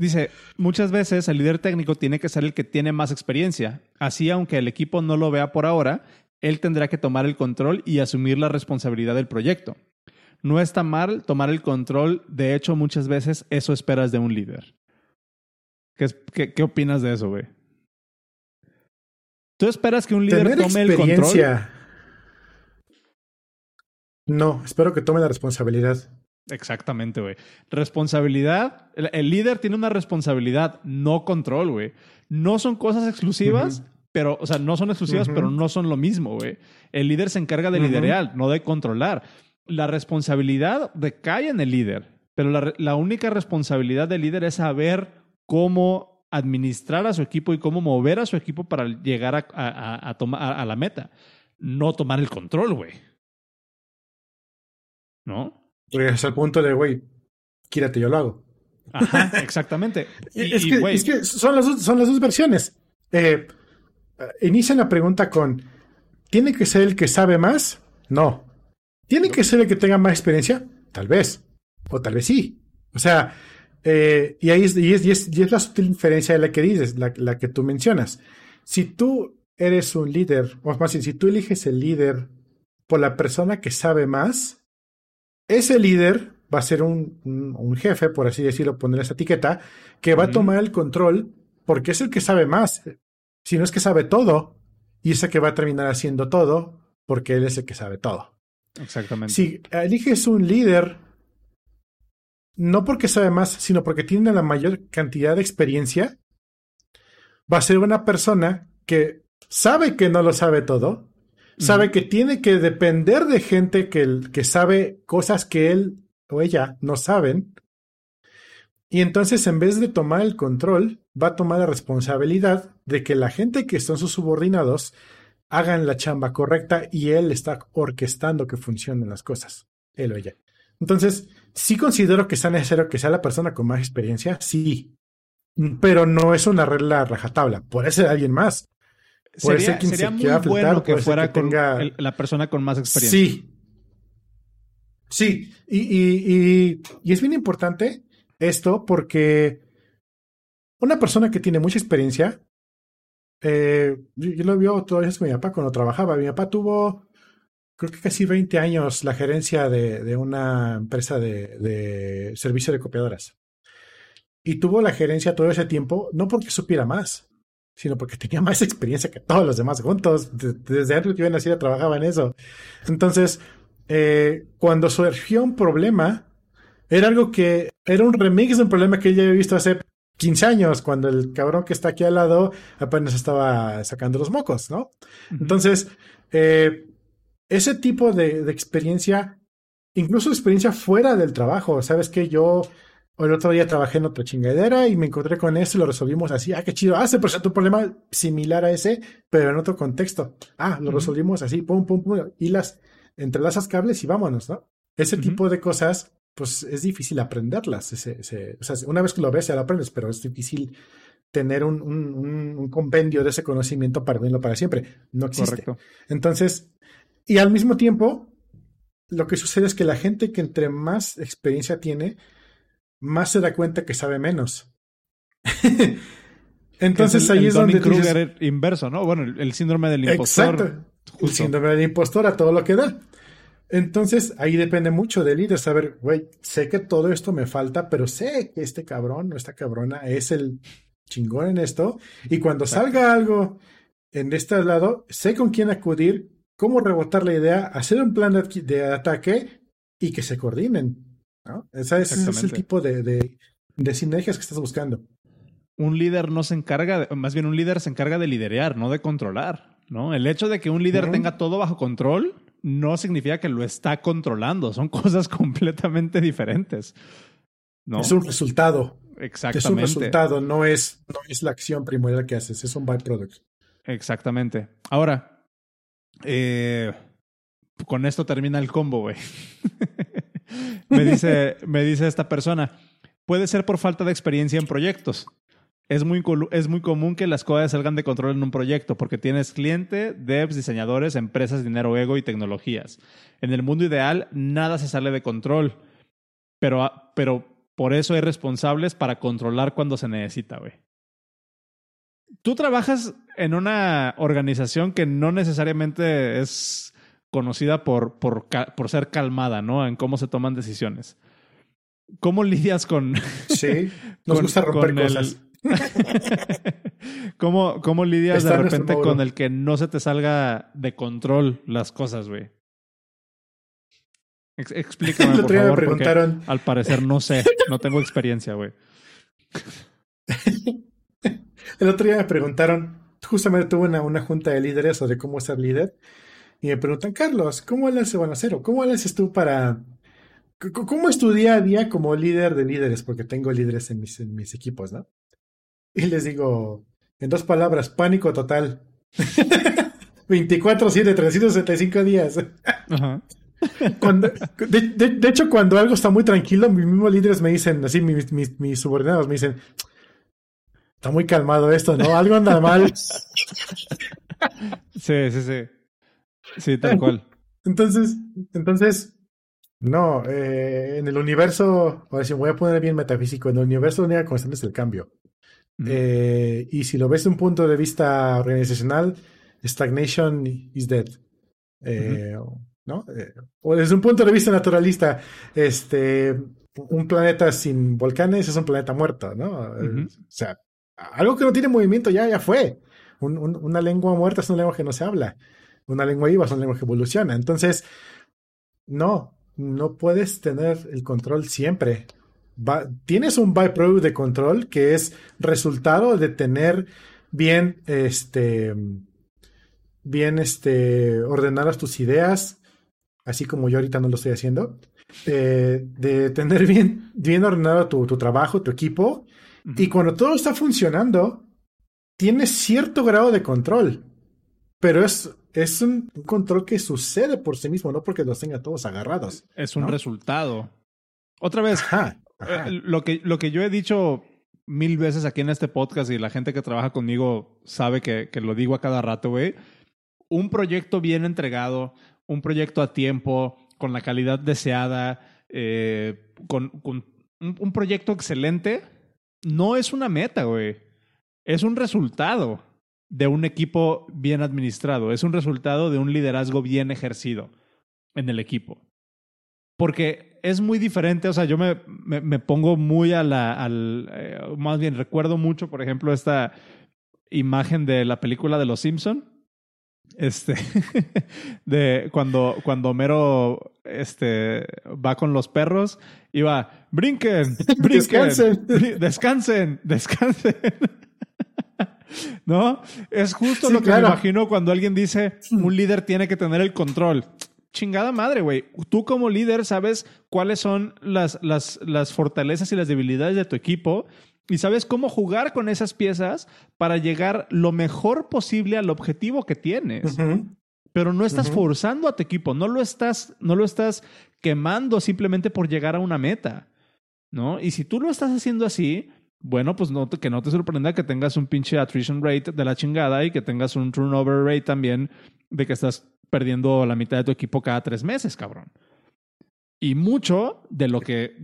S2: Dice, muchas veces el líder técnico tiene que ser el que tiene más experiencia. Así, aunque el equipo no lo vea por ahora, él tendrá que tomar el control y asumir la responsabilidad del proyecto. No está mal tomar el control, de hecho, muchas veces eso esperas de un líder. ¿Qué, qué, opinas de eso, güey? ¿Tú esperas que un líder tome el control?
S1: No, espero que tome la responsabilidad.
S2: Exactamente, güey. Responsabilidad. El, líder tiene una responsabilidad, no control, güey. No son cosas exclusivas, pero, o sea, no son exclusivas, pero no son lo mismo, güey. El líder se encarga de liderar, no de controlar. la responsabilidad recae en el líder, pero la, única responsabilidad del líder es saber cómo administrar a su equipo y cómo mover a su equipo para llegar a, tomar, a la meta. No tomar el control, güey. ¿No?
S1: Llegas al punto de, güey, quírate, yo lo hago.
S2: Ajá, exactamente.
S1: es, que, son, las dos, son las dos versiones. Eh, inician la pregunta con, ¿tiene que ser el que sabe más? No. ¿Tiene que ser el que tenga más experiencia? Tal vez. O tal vez sí. O sea, eh, y ahí es, y es, la sutil diferencia de la que dices, la, que tú mencionas. Si tú eres un líder, o más bien, si tú eliges el líder por la persona que sabe más, ese líder va a ser un, jefe, por así decirlo, poner esa etiqueta, que va a tomar el control porque es el que sabe más. Si no es que sabe todo, y es el que va a terminar haciendo todo porque él es el que sabe todo.
S2: Exactamente.
S1: Si eliges un líder, no porque sabe más, sino porque tiene la mayor cantidad de experiencia, va a ser una persona que sabe que no lo sabe todo, sabe que tiene que depender de gente que, que sabe cosas que él o ella no saben, y entonces en vez de tomar el control, va a tomar la responsabilidad de que la gente que son sus subordinados hagan la chamba correcta y él está orquestando que funcionen las cosas, él o ella. Entonces, sí considero que sea necesario que sea la persona con más experiencia, sí, pero no es una regla rajatabla, puede ser alguien más.
S2: Puede sería, ser quien muy bueno que fuera con la persona con más experiencia.
S1: Sí. Sí, y, y, y es bien importante esto porque una persona que tiene mucha experiencia eh, yo, lo vio todavía con mi papá cuando trabajaba. Mi papá tuvo, creo que casi 20 años la gerencia de, una empresa de, servicio de copiadoras. Y tuvo la gerencia todo ese tiempo, no porque supiera más, sino porque tenía más experiencia que todos los demás juntos. Desde antes que yo nací trabajaba en eso. Entonces, eh, cuando surgió un problema, era algo que era un remix de un problema que ella había visto hace 15 años, cuando el cabrón que está aquí al lado apenas estaba sacando los mocos, ¿no? Entonces, eh, ese tipo de, experiencia, incluso experiencia fuera del trabajo, ¿sabes que Yo el otro día trabajé en otra chingadera y me encontré con eso y lo resolvimos así. Ah, qué chido. Ah, se presentó un problema similar a ese, pero en otro contexto. Ah, lo resolvimos así, pum, pum, pum. Y las entrelazas cables y vámonos, ¿no? Ese tipo de cosas pues es difícil aprenderlas. Ese, o sea, una vez que lo ves ya lo aprendes, pero es difícil tener un, un, compendio de ese conocimiento para verlo para siempre. No existe. Entonces, y al mismo tiempo, lo que sucede es que la gente que entre más experiencia tiene, más se da cuenta que sabe menos.
S2: Entonces ahí es donde Kruger inverso, ¿no? Bueno, el, síndrome del impostor.
S1: Exacto. El síndrome del impostor a todo lo que da. Entonces, ahí depende mucho del líder saber, güey, sé que todo esto me falta, pero sé que este cabrón o esta cabrona es el chingón en esto. Y cuando salga algo en este lado, sé con quién acudir, cómo rebotar la idea, hacer un plan de, ataque y que se coordinen. ¿no? Ese es, el tipo de, de, sinergias que estás buscando.
S2: Un líder no se encarga, más bien un líder se encarga de liderear, no de controlar. ¿no? El hecho de que un líder tenga todo bajo control no significa que lo está controlando. Son cosas completamente diferentes. ¿no?
S1: Es un resultado.
S2: Exactamente. Es
S1: un resultado, no es, no es la acción primordial que haces, es un byproduct.
S2: Exactamente. Ahora, eh, con esto termina el combo, güey. me, dice, me dice esta persona, puede ser por falta de experiencia en proyectos es muy, es muy común que las cosas salgan de control en un proyecto porque tienes cliente, devs, diseñadores, empresas, dinero, ego y tecnologías. En el mundo ideal, nada se sale de control, pero, ah, pero por eso hay responsables para controlar cuando se necesita, güey. Tú trabajas en una organización que no necesariamente es conocida por, por, por ser calmada, ¿no? En cómo se toman decisiones. ¿Cómo lidias con...
S1: Sí, nos gusta romper cosas.
S2: ¿Cómo, ¿Cómo lidias de repente con el que no se te salga de control las cosas, güey? explícame, por favor, preguntaron... al parecer no sé, no tengo experiencia, güey.
S1: el otro día me preguntaron, justamente tuve una, una junta de líderes sobre cómo ser líder, y me preguntan, Carlos, ¿cómo le haces, bueno, cero, cómo le haces tú para, cómo es tu día a día como líder de líderes? Porque tengo líderes en mis, en mis equipos, ¿no? Y les digo, en dos palabras, pánico total. 24-7, 365 días. Ajá. de, hecho, cuando algo está muy tranquilo, mis mismos líderes me dicen, así, mis, mis, subordinados me dicen, está muy calmado esto, ¿no? Algo anda mal.
S2: Sí, sí, sí. Sí, tal cual.
S1: Entonces, entonces, no, eh, en el universo, ahora sí, voy a poner bien metafísico, en el universo la única constante es el cambio. Eh, y si lo ves de un punto de vista organizacional, stagnation is dead. Eh, ¿no? o desde un punto de vista naturalista, este, un planeta sin volcanes es un planeta muerto, ¿no? O sea, algo que no tiene movimiento ya, ya fue. una lengua muerta es una lengua que no se habla. Una lengua viva es una lengua que evoluciona. Entonces, no, no puedes tener el control siempre. Tienes un byproduct de control que es resultado de tener bien, este, bien, este, ordenadas tus ideas, así como yo ahorita no lo estoy haciendo, eh, de tener bien, bien ordenado tu, trabajo, tu equipo, y cuando todo está funcionando, tienes cierto grado de control, pero es, es un control que sucede por sí mismo, no porque los tenga todos agarrados.
S2: Es un resultado. Otra vez, eh, lo, que, lo que yo he dicho mil veces aquí en este podcast y la gente que trabaja conmigo sabe que, que lo digo a cada rato, güey. Un proyecto bien entregado, un proyecto a tiempo, con la calidad deseada, eh, con, un, proyecto excelente, no es una meta, güey. Es un resultado de un equipo bien administrado, es un resultado de un liderazgo bien ejercido en el equipo. Porque es muy diferente, o sea, yo me, me, pongo muy a la, al, eh, más bien recuerdo mucho, por ejemplo, esta imagen de la película de Los Simpson, este, de cuando, cuando Homero este, va con los perros y va, brinquen, brinquen, descansen, descansen, descansen. ¿No? Es justo lo que me imagino cuando alguien dice, un líder tiene que tener el control. Chingada madre, güey. Tú como líder sabes cuáles son las, las, las fortalezas y las debilidades de tu equipo y sabes cómo jugar con esas piezas para llegar lo mejor posible al objetivo que tienes. Pero no estás forzando a tu equipo, no lo estás, no lo estás quemando simplemente por llegar a una meta. ¿No? Y si tú lo estás haciendo así, bueno, pues no que no te sorprenda que tengas un pinche attrition rate de la chingada y que tengas un turnover rate también de que estás perdiendo la mitad de tu equipo cada tres meses, cabrón. Y mucho de lo que,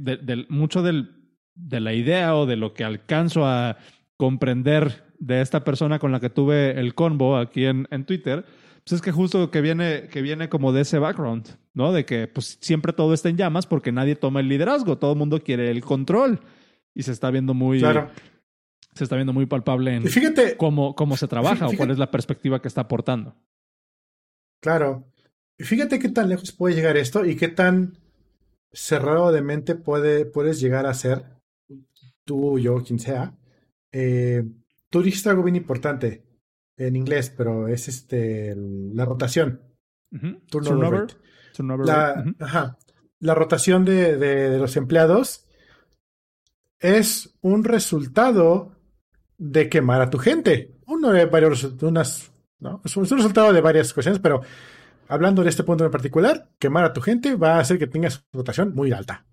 S2: mucho del de la idea o de lo que alcanzo a comprender de esta persona con la que tuve el convo aquí en, en Twitter, pues es que justo que viene, que viene como de ese background, ¿no? De que pues siempre todo está en llamas porque nadie toma el liderazgo, todo el mundo quiere el control y se está viendo muy... Se está viendo muy palpable en
S1: fíjate,
S2: cómo, cómo se trabaja o cuál es la perspectiva que está aportando.
S1: Claro. Y fíjate qué tan lejos puede llegar esto y qué tan cerrado de mente puede, puedes llegar a ser tú, yo, quien sea, eh, tú dijiste algo bien importante en inglés, pero es este la rotación.
S2: Turnover.
S1: la, ajá, la rotación de, de, los empleados es un resultado de quemar a tu gente. Uno de varios, unas, ¿no? Es un, resultado de varias cuestiones, pero hablando de este punto en particular, quemar a tu gente va a hacer que tengas rotación muy alta.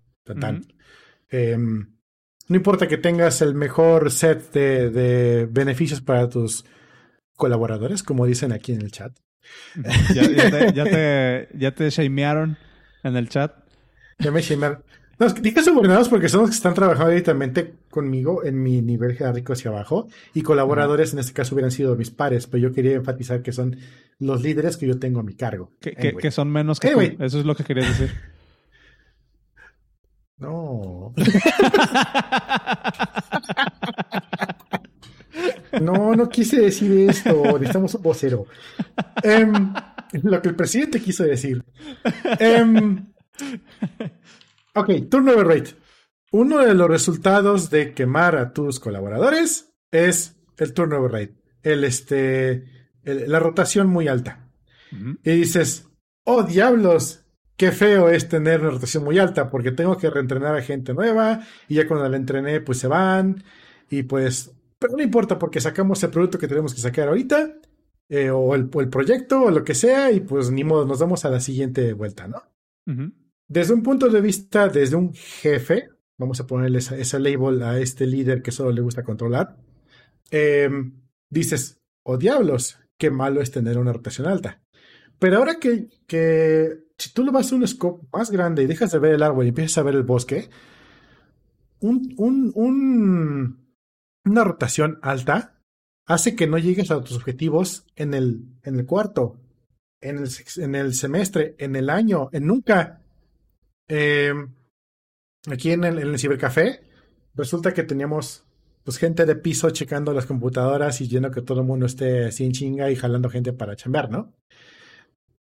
S1: No importa que tengas el mejor set de, beneficios para tus colaboradores, como dicen aquí en el chat.
S2: ¿Ya, te, ya, te, ya te shamearon en el chat?
S1: Ya me shamearon. No, dije subordinados porque son los que están trabajando directamente conmigo en mi nivel jerárquico hacia abajo y colaboradores en este caso hubieran sido mis pares, pero yo quería enfatizar que son los líderes que yo tengo a mi cargo.
S2: Que, que, son menos que tú. Eso es lo que quería decir.
S1: No. No, no quise decir esto. Necesitamos un vocero. Em, lo que el presidente quiso decir. Um, ok, turnover rate. Uno de los resultados de quemar a tus colaboradores es el turnover rate. El, este, la rotación muy alta. Y dices, oh diablos, qué feo es tener una rotación muy alta porque tengo que reentrenar a gente nueva y ya cuando la entrené pues se van y pues, pero no importa porque sacamos el producto que tenemos que sacar ahorita eh, o, el, proyecto o lo que sea y pues ni modo, nos damos a la siguiente vuelta, ¿no? Desde un punto de vista, desde un jefe, vamos a ponerle esa, label a este líder que solo le gusta controlar, em, dices, oh diablos, qué malo es tener una rotación alta. Pero ahora que, si tú lo vas a un scope más grande y dejas de ver el árbol y empiezas a ver el bosque, un, un, un, una rotación alta hace que no llegues a tus objetivos en el, en el cuarto, en el semestre, en el año, en nunca. Em, aquí en el, cibercafé, resulta que teníamos pues gente de piso checando las computadoras y yendo que todo el mundo esté sin chinga y jalando gente para chambear, ¿no?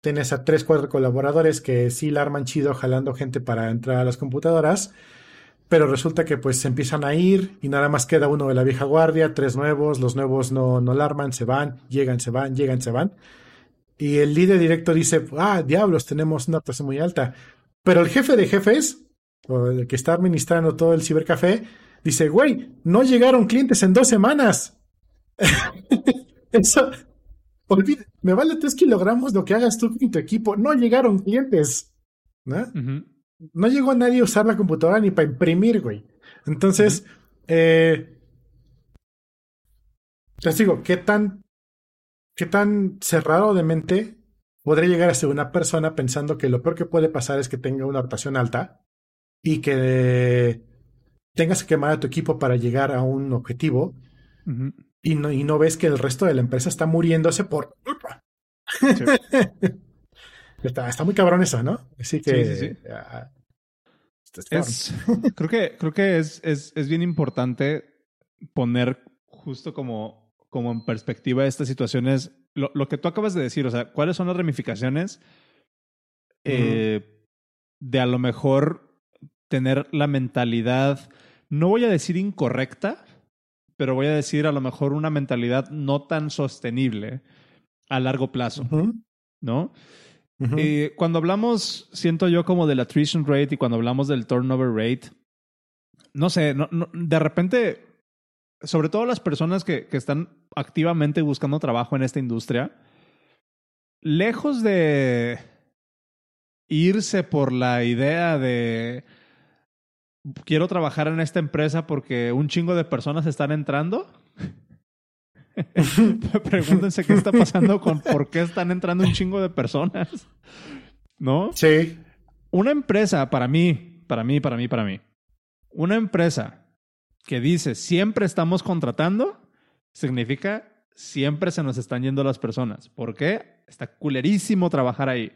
S1: Tienes a tres, cuatro colaboradores que sí la arman chido jalando gente para entrar a las computadoras, pero resulta que pues se empiezan a ir y nada más queda uno de la vieja guardia, tres nuevos, los nuevos no, no la arman, se van, llegan, se van, llegan, se van. Y el líder directo dice, ah, diablos, tenemos una tasa muy alta. Pero el jefe de jefes, o el que está administrando todo el cibercafé, dice, güey, no llegaron clientes en dos semanas. Eso, olvide, me vale tres kilogramos lo que hagas tú con tu equipo. No llegaron clientes. ¿no? no llegó nadie a usar la computadora ni para imprimir, güey. Entonces, eh, les digo, ¿qué tan, qué tan cerrado de mente podría llegar a ser una persona pensando que lo peor que puede pasar es que tenga una rotación alta y que tengas que quemar a tu equipo para llegar a un objetivo y, no, y no ves que el resto de la empresa está muriéndose por está, está, muy cabrón eso, ¿no? Así que...
S2: creo que, creo que es, es, es, bien importante poner justo como, como en perspectiva estas situaciones, lo, lo, que tú acabas de decir, o sea, cuáles son las ramificaciones eh, de a lo mejor tener la mentalidad, no voy a decir incorrecta, pero voy a decir a lo mejor una mentalidad no tan sostenible a largo plazo, ¿no? Eh, cuando hablamos, siento yo como del attrition rate y cuando hablamos del turnover rate, no sé, no, de repente, sobre todo las personas que, que están activamente buscando trabajo en esta industria, lejos de irse por la idea de quiero trabajar en esta empresa porque un chingo de personas están entrando. Pregúntense qué está pasando con por qué están entrando un chingo de personas. ¿No?
S1: Sí.
S2: Una empresa, para mí, para mí, para mí, para mí. Una empresa que dice siempre estamos contratando, significa siempre se nos están yendo las personas. ¿Por qué? Está culerísimo trabajar ahí.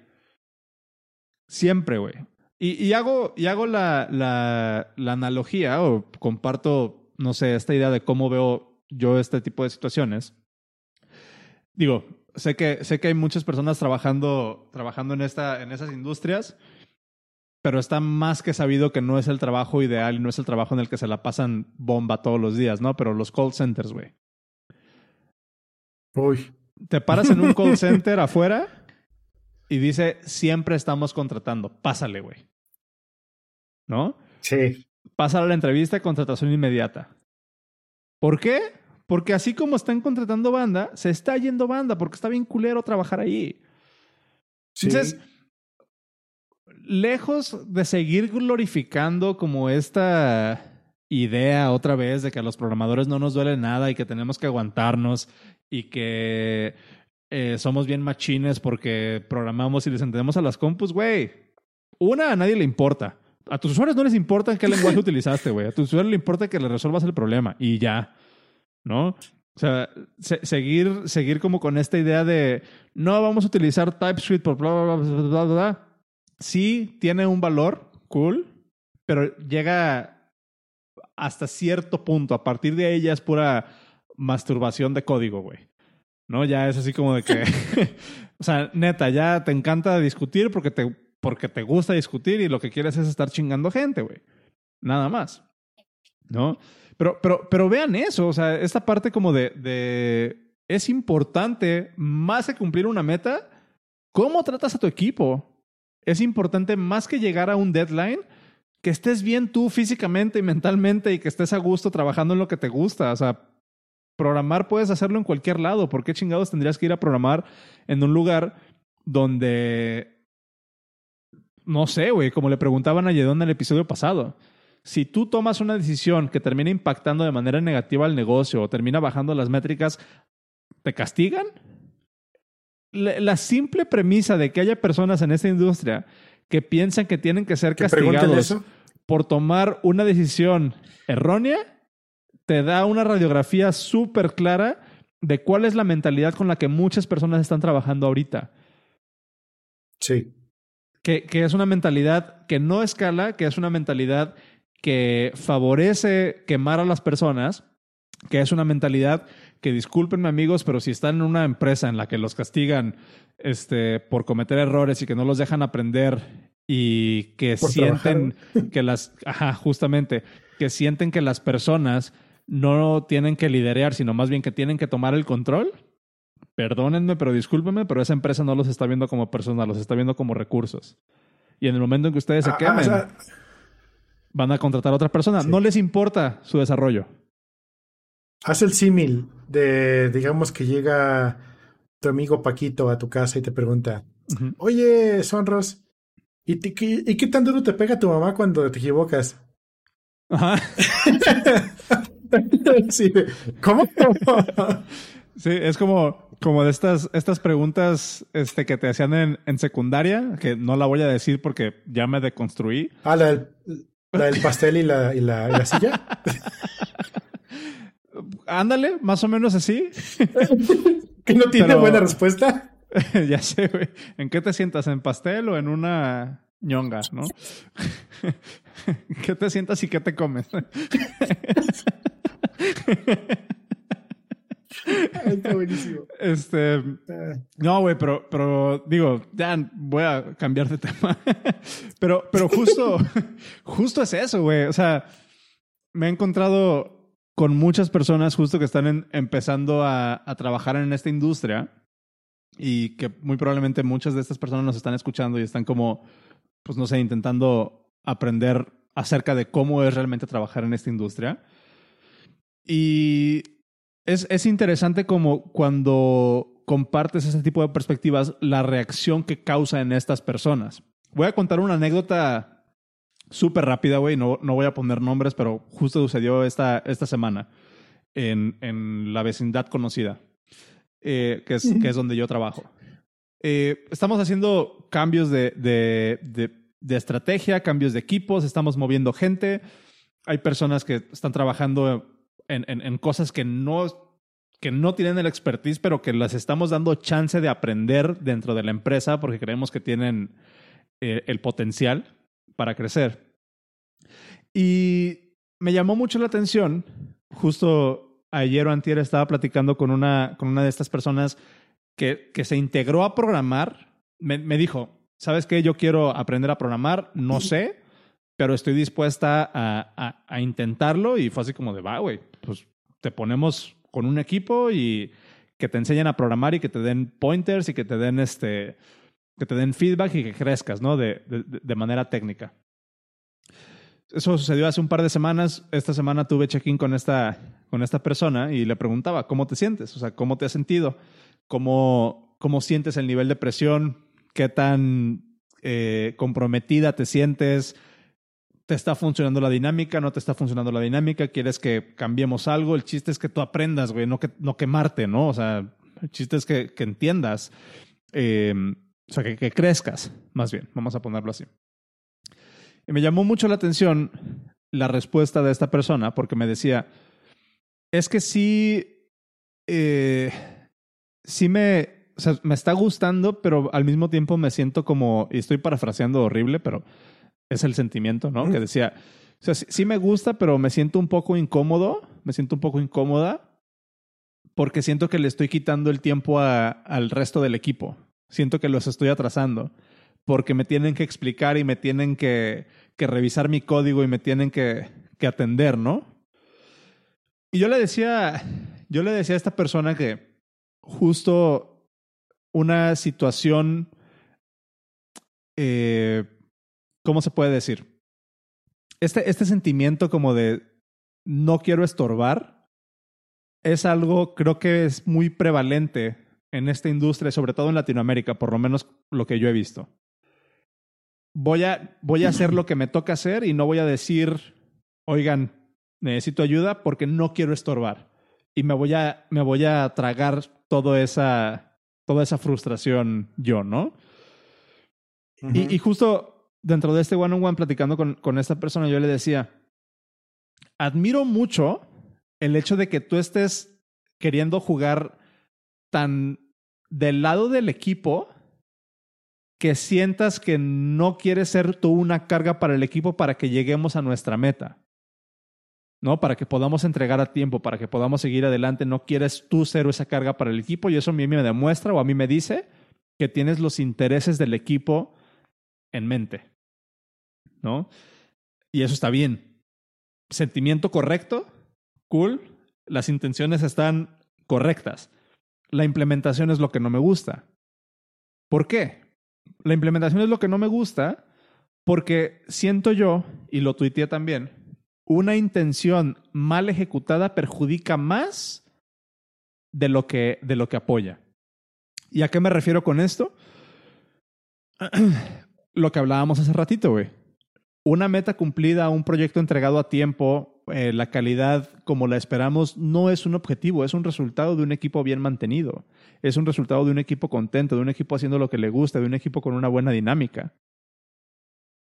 S2: Siempre, güey. Y, hago, y hago la, la, la analogía o comparto, no sé, esta idea de cómo veo yo este tipo de situaciones. Digo, sé que, sé que hay muchas personas trabajando, trabajando en, esta, en esas industrias, pero está más que sabido que no es el trabajo ideal y no es el trabajo en el que se la pasan bomba todos los días, ¿no? Pero los call centers, güey.
S1: Uy.
S2: Te paras en un call center afuera y dice, siempre estamos contratando, pásale, güey. ¿no?
S1: Sí.
S2: Pasa a la entrevista contratación inmediata. ¿Por qué? Porque así como están contratando banda, se está yendo banda porque está bien culero trabajar ahí. Entonces, lejos de seguir glorificando como esta idea otra vez de que a los programadores no nos duele nada y que tenemos que aguantarnos y que eh, somos bien machines porque programamos y les entendemos a las compus, güey. Una, a nadie le importa. A tus usuarios no les importa qué lenguaje utilizaste, güey. A tus usuarios le importa que le resuelvas el problema y ya. ¿No? O sea, seguir, seguir como con esta idea de no vamos a utilizar TypeScript por bla, bla, bla, bla, bla, bla. Sí tiene un valor, cool, pero llega hasta cierto punto. A partir de ahí ya es pura masturbación de código, güey. ¿No? Ya es así como de que. o sea, neta, ya te encanta discutir porque te porque te gusta discutir y lo que quieres es estar chingando gente, güey. Nada más. ¿No? Pero, pero, pero vean eso, o sea, esta parte como de, de es importante, más que cumplir una meta, cómo tratas a tu equipo. Es importante más que llegar a un deadline, que estés bien tú físicamente y mentalmente y que estés a gusto trabajando en lo que te gusta. O sea, programar puedes hacerlo en cualquier lado. ¿Por qué chingados tendrías que ir a programar en un lugar donde, no sé, güey, como le preguntaban a Yedon en el episodio pasado? Si tú tomas una decisión que termina impactando de manera negativa al negocio o termina bajando las métricas, ¿te castigan? La, simple premisa de que haya personas en esta industria que piensan que tienen que ser castigados por tomar una decisión errónea, te da una radiografía súper clara de cuál es la mentalidad con la que muchas personas están trabajando ahorita.
S1: Sí.
S2: Que, que es una mentalidad que no escala, que es una mentalidad que favorece quemar a las personas, que es una mentalidad que discúlpenme amigos, pero si están en una empresa en la que los castigan este, por cometer errores y que no los dejan aprender y que sienten que las, ajá, justamente, que sienten que las personas no tienen que liderar, sino más bien que tienen que tomar el control. Perdónenme, pero discúlpenme, pero esa empresa no los está viendo como personas, los está viendo como recursos. Y en el momento en que ustedes se ah, ah, quemen, van a contratar a otra persona. No les importa su desarrollo.
S1: Haz el símil de, digamos que llega tu amigo Paquito a tu casa y te pregunta, oye, Sonros, ¿y, ¿y qué tan duro te pega tu mamá cuando te equivocas? Ajá. sí, ¿Cómo?
S2: sí, es como, como de estas, estas preguntas este, que te hacían en, en secundaria, que no la voy a decir porque ya me deconstruí.
S1: Ah, la del, la del pastel y la, y la, y la silla.
S2: Ándale, más o menos así.
S1: ¿Que no tiene buena respuesta?
S2: ya sé, güey. ¿En qué te sientas? ¿En pastel o en una ñonga, no? ¿Qué te sientas y qué te comes?
S1: Está buenísimo.
S2: Este. Ah. No, güey, pero, pero digo, ya voy a cambiar de tema. pero, pero justo, justo es eso, güey. O sea, me he encontrado con muchas personas justo que están empezando a, trabajar en esta industria y que muy probablemente muchas de estas personas nos están escuchando y están como, pues no sé, intentando aprender acerca de cómo es realmente trabajar en esta industria. Y es, es interesante como cuando compartes ese tipo de perspectivas, la reacción que causa en estas personas. Voy a contar una anécdota súper rápida, güey. No, no voy a poner nombres, pero justo sucedió esta, esta semana en, en la vecindad conocida, eh, que, es, que es donde yo trabajo. Eh, estamos haciendo cambios de, de, de, estrategia, cambios de equipos, estamos moviendo gente. Hay personas que están trabajando en, en, cosas que no que no tienen el expertise, pero que las estamos dando chance de aprender dentro de la empresa porque creemos que tienen eh, el potencial para crecer. Y me llamó mucho la atención, justo ayer o antier estaba platicando con una, con una de estas personas que, que se integró a programar, me, me dijo, ¿sabes qué? Yo quiero aprender a programar, no sé, pero estoy dispuesta a, a, a intentarlo y fue así como de, va, güey, pues te ponemos con un equipo y que te enseñen a programar y que te den pointers y que te den este que te den feedback y que crezcas, ¿no? De, de, de manera técnica. Eso sucedió hace un par de semanas. Esta semana tuve check-in con esta, con esta persona y le preguntaba, ¿cómo te sientes? O sea, ¿cómo te has sentido? ¿Cómo, cómo sientes el nivel de presión? ¿Qué tan eh, comprometida te sientes? ¿Te está funcionando la dinámica? ¿No te está funcionando la dinámica? ¿Quieres que cambiemos algo? El chiste es que tú aprendas, güey, no, que, no quemarte, ¿no? O sea, el chiste es que, que entiendas. Eh, o sea, que, que crezcas, más bien, vamos a ponerlo así. Y me llamó mucho la atención la respuesta de esta persona porque me decía, es que sí, eh, sí me, o sea, me está gustando, pero al mismo tiempo me siento como, y estoy parafraseando horrible, pero es el sentimiento, ¿no? Que decía, o sea, sí, me gusta, pero me siento un poco incómodo, me siento un poco incómoda porque siento que le estoy quitando el tiempo a, al resto del equipo. Siento que los estoy atrasando porque me tienen que explicar y me tienen que, que revisar mi código y me tienen que, que, atender, ¿no? Y yo le decía, yo le decía a esta persona que justo una situación eh, ¿cómo se puede decir? Este, este sentimiento como de no quiero estorbar es algo, creo que es muy prevalente en esta industria, sobre todo en Latinoamérica, por lo menos lo que yo he visto. Voy a, voy a hacer lo que me toca hacer y no voy a decir, oigan, necesito ayuda porque no quiero estorbar. Y me voy a, me voy a tragar toda esa, toda esa frustración yo, ¿no? y, y, justo dentro de este one-on-one, platicando con, con esta persona, yo le decía, admiro mucho el hecho de que tú estés queriendo jugar tan del lado del equipo que sientas que no quieres ser tú una carga para el equipo para que lleguemos a nuestra meta. ¿No? Para que podamos entregar a tiempo, para que podamos seguir adelante. No quieres tú ser esa carga para el equipo y eso a mí me demuestra o a mí me dice que tienes los intereses del equipo en mente. ¿No? Y eso está bien. Sentimiento correcto, cool. Las intenciones están correctas. La implementación es lo que no me gusta. ¿Por qué? La implementación es lo que no me gusta porque siento yo, y lo tuiteé también, una intención mal ejecutada perjudica más de lo que, de lo que apoya. ¿Y a qué me refiero con esto? lo que hablábamos hace ratito, güey. Una meta cumplida, un proyecto entregado a tiempo, eh, la calidad como la esperamos no es un objetivo, es un resultado de un equipo bien mantenido, es un resultado de un equipo contento, de un equipo haciendo lo que le gusta, de un equipo con una buena dinámica.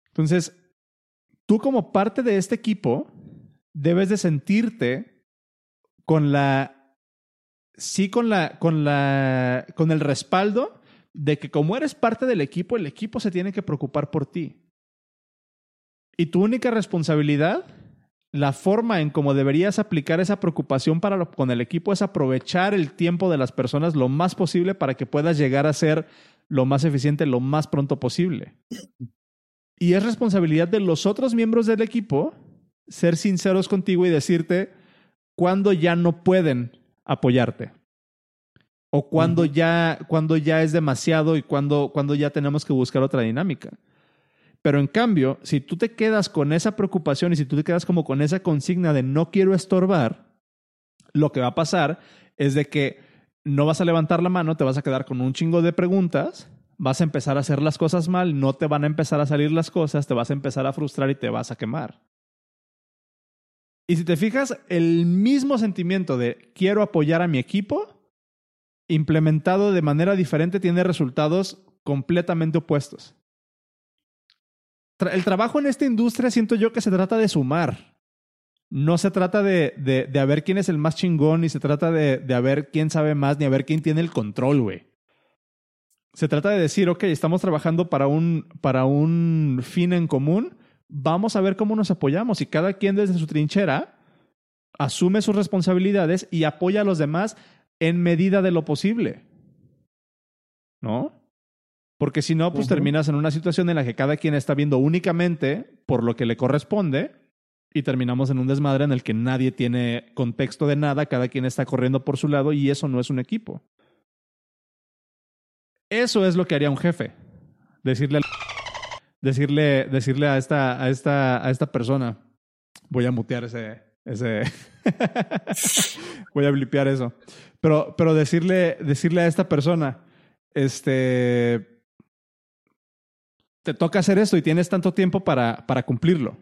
S2: Entonces, tú como parte de este equipo debes de sentirte con la, sí con la, con la, con el respaldo de que como eres parte del equipo, el equipo se tiene que preocupar por ti. Y tu única responsabilidad la forma en cómo deberías aplicar esa preocupación para con el equipo es aprovechar el tiempo de las personas lo más posible para que puedas llegar a ser lo más eficiente lo más pronto posible. Y es responsabilidad de los otros miembros del equipo ser sinceros contigo y decirte cuándo ya no pueden apoyarte. O cuando ya, cuando ya es demasiado y cuando, cuando ya tenemos que buscar otra dinámica. Pero en cambio, si tú te quedas con esa preocupación y si tú te quedas como con esa consigna de no quiero estorbar, lo que va a pasar es de que no vas a levantar la mano, te vas a quedar con un chingo de preguntas, vas a empezar a hacer las cosas mal, no te van a empezar a salir las cosas, te vas a empezar a frustrar y te vas a quemar. Y si te fijas, el mismo sentimiento de quiero apoyar a mi equipo, implementado de manera diferente, tiene resultados completamente opuestos el trabajo en esta industria siento yo que se trata de sumar. No se trata de, de, de ver quién es el más chingón, ni se trata de, de ver quién sabe más, ni a ver quién tiene el control, güey. Se trata de decir, ok, estamos trabajando para un, para un fin en común, vamos a ver cómo nos apoyamos y cada quien desde su trinchera asume sus responsabilidades y apoya a los demás en medida de lo posible. ¿No? Porque si no, pues terminas en una situación en la que cada quien está viendo únicamente por lo que le corresponde y terminamos en un desmadre en el que nadie tiene contexto de nada, cada quien está corriendo por su lado y eso no es un equipo. Eso es lo que haría un jefe. Decirle, decirle, decirle a esta, a esta, a esta persona, voy a mutear ese, ese, voy a blipear eso. Pero, pero decirle, decirle a esta persona, este, te toca hacer esto y tienes tanto tiempo para, para cumplirlo.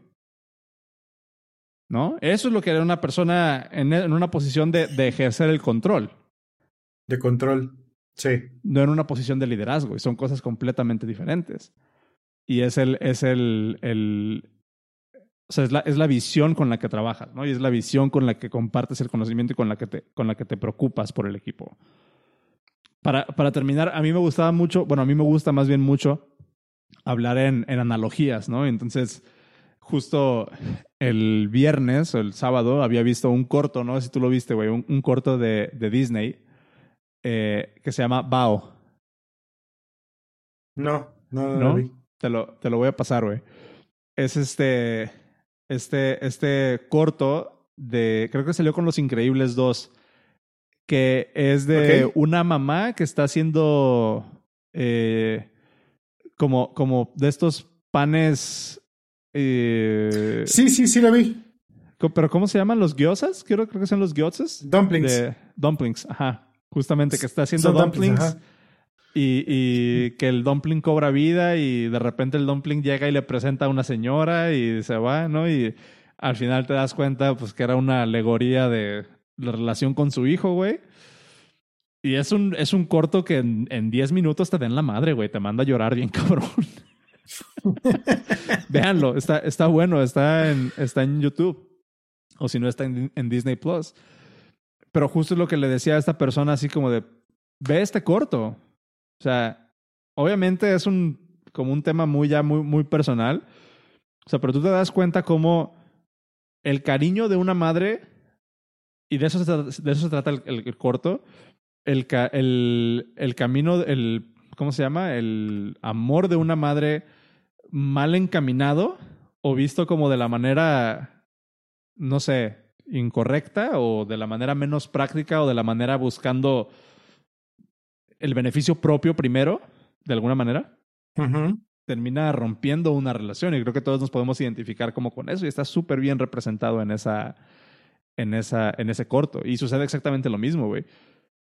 S2: ¿No? Eso es lo que era una persona en, en una posición de, de, ejercer el control.
S1: De control, sí.
S2: No en una posición de liderazgo, y son cosas completamente diferentes. Y es el, es el, el o sea, es la, es la visión con la que trabajas, ¿no? Y es la visión con la que compartes el conocimiento y con la que te, con la que te preocupas por el equipo. Para, para terminar, a mí me gustaba mucho, bueno, a mí me gusta más bien mucho hablar en, en analogías, ¿no? Entonces, justo el viernes o el sábado había visto un corto, ¿no? Si tú lo viste, güey, un, corto de, de Disney eh, que se llama Bao.
S1: No, no, no, Lo vi.
S2: Te lo, te lo voy a pasar, güey. Es este, este, este corto de, creo que salió con Los Increíbles 2, que es de una mamá que está haciendo... Eh, como, como de estos panes. Eh,
S1: sí, sí, sí lo vi.
S2: ¿Pero cómo se llaman? ¿Los gyozas? Creo, creo que son los gyozas.
S1: Dumplings.
S2: dumplings, ajá. Justamente que está haciendo dumplings. y, y, que el dumpling cobra vida y de repente el dumpling llega y le presenta a una señora y se va, ¿no? Y al final te das cuenta pues que era una alegoría de la relación con su hijo, güey. Y es un, es un corto que en 10 minutos te den la madre, güey. Te manda a llorar bien cabrón. Véanlo, está, está bueno, está en, está en YouTube. O si no, está en, Disney Plus. Pero justo es lo que le decía a esta persona, así como de, ve este corto. O sea, obviamente es un, como un tema muy ya muy, muy personal. O sea, pero tú te das cuenta cómo el cariño de una madre, y de eso se de eso se trata el corto, el, el, el camino, el, ¿cómo se llama? El amor de una madre mal encaminado o visto como de la manera, no sé, incorrecta o de la manera menos práctica o de la manera buscando el beneficio propio primero, de alguna manera, termina rompiendo una relación. Y creo que todos nos podemos identificar como con eso y está súper bien representado en esa, en esa, en ese corto. Y sucede exactamente lo mismo, güey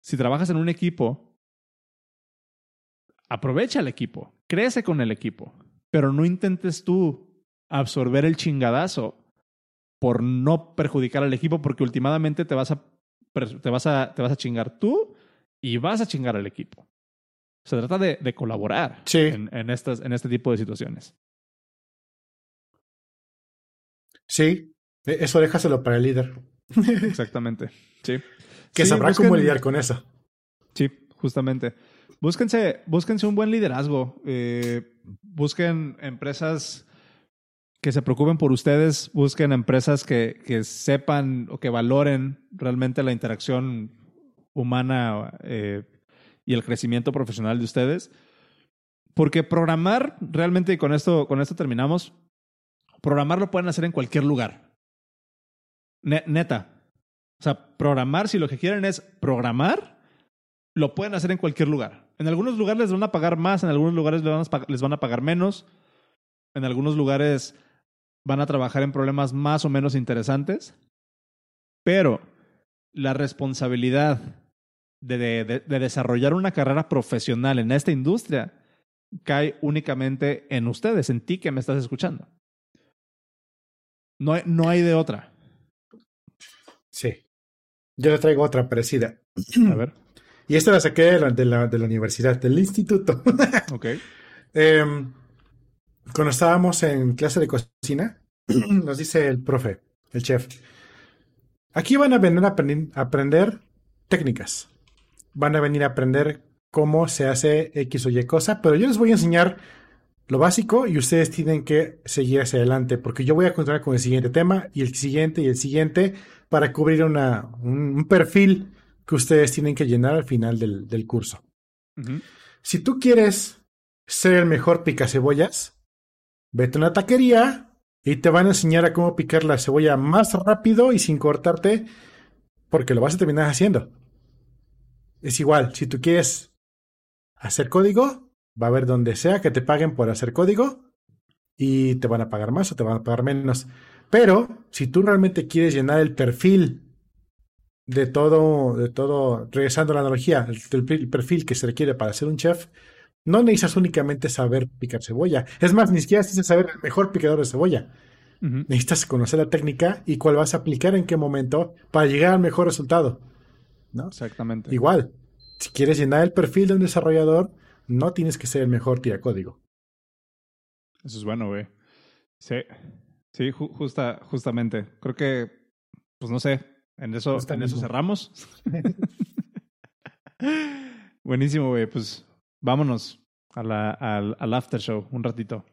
S2: si trabajas en un equipo, aprovecha el equipo, crece con el equipo, pero no intentes tú absorber el chingadazo por no perjudicar al equipo, porque últimamente te vas a, te vas a, te vas a chingar tú y vas a chingar al equipo. Se trata de, de colaborar en, en, estas, en este tipo de situaciones.
S1: Sí, e, eso déjaselo para el líder.
S2: Exactamente, sí
S1: que sabrá cómo lidiar con eso.
S2: Sí, justamente. Búsquense, búsquense un buen liderazgo. Eh, busquen empresas que se preocupen por ustedes, busquen empresas que, que sepan o que valoren realmente la interacción humana eh, y el crecimiento profesional de ustedes. Porque programar, realmente, y con esto, con esto terminamos, programar lo pueden hacer en cualquier lugar. neta, o sea, programar, si lo que quieren es programar, lo pueden hacer en cualquier lugar. En algunos lugares les van a pagar más, en algunos lugares les van a pagar menos, en algunos lugares van a trabajar en problemas más o menos interesantes, pero la responsabilidad de, de, de desarrollar una carrera profesional en esta industria cae únicamente en ustedes, en ti que me estás escuchando. No, no hay de otra.
S1: Sí. Yo le traigo otra parecida.
S2: A ver.
S1: Y esta la saqué de la, de la, de la universidad, del instituto.
S2: ok.
S1: Eh, cuando estábamos en clase de cocina, nos dice el profe, el chef, aquí van a venir a aprender técnicas. Van a venir a aprender cómo se hace X o Y cosa, pero yo les voy a enseñar lo básico y ustedes tienen que seguir hacia adelante, porque yo voy a continuar con el siguiente tema y el siguiente y el siguiente para cubrir una, un, perfil que ustedes tienen que llenar al final del, del curso. Si tú quieres ser el mejor pica cebollas, vete a una taquería y te van a enseñar a cómo picar la cebolla más rápido y sin cortarte, porque lo vas a terminar haciendo. Es igual, si tú quieres hacer código, va a haber donde sea que te paguen por hacer código y te van a pagar más o te van a pagar menos. Pero si tú realmente quieres llenar el perfil de todo, de todo, regresando a la analogía, el, perfil que se requiere para ser un chef, no necesitas únicamente saber picar cebolla. Es más, ni siquiera necesitas saber el mejor picador de cebolla. Necesitas conocer la técnica y cuál vas a aplicar en qué momento para llegar al mejor resultado. ¿no?
S2: Exactamente.
S1: Igual, si quieres llenar el perfil de un desarrollador, no tienes que ser el mejor tira código.
S2: Eso es bueno, güey. Sí. Sí, justa, justamente. Creo que, pues no sé, en eso, en eso cerramos. Buenísimo, güey. Pues vámonos a la, al, al after show un ratito.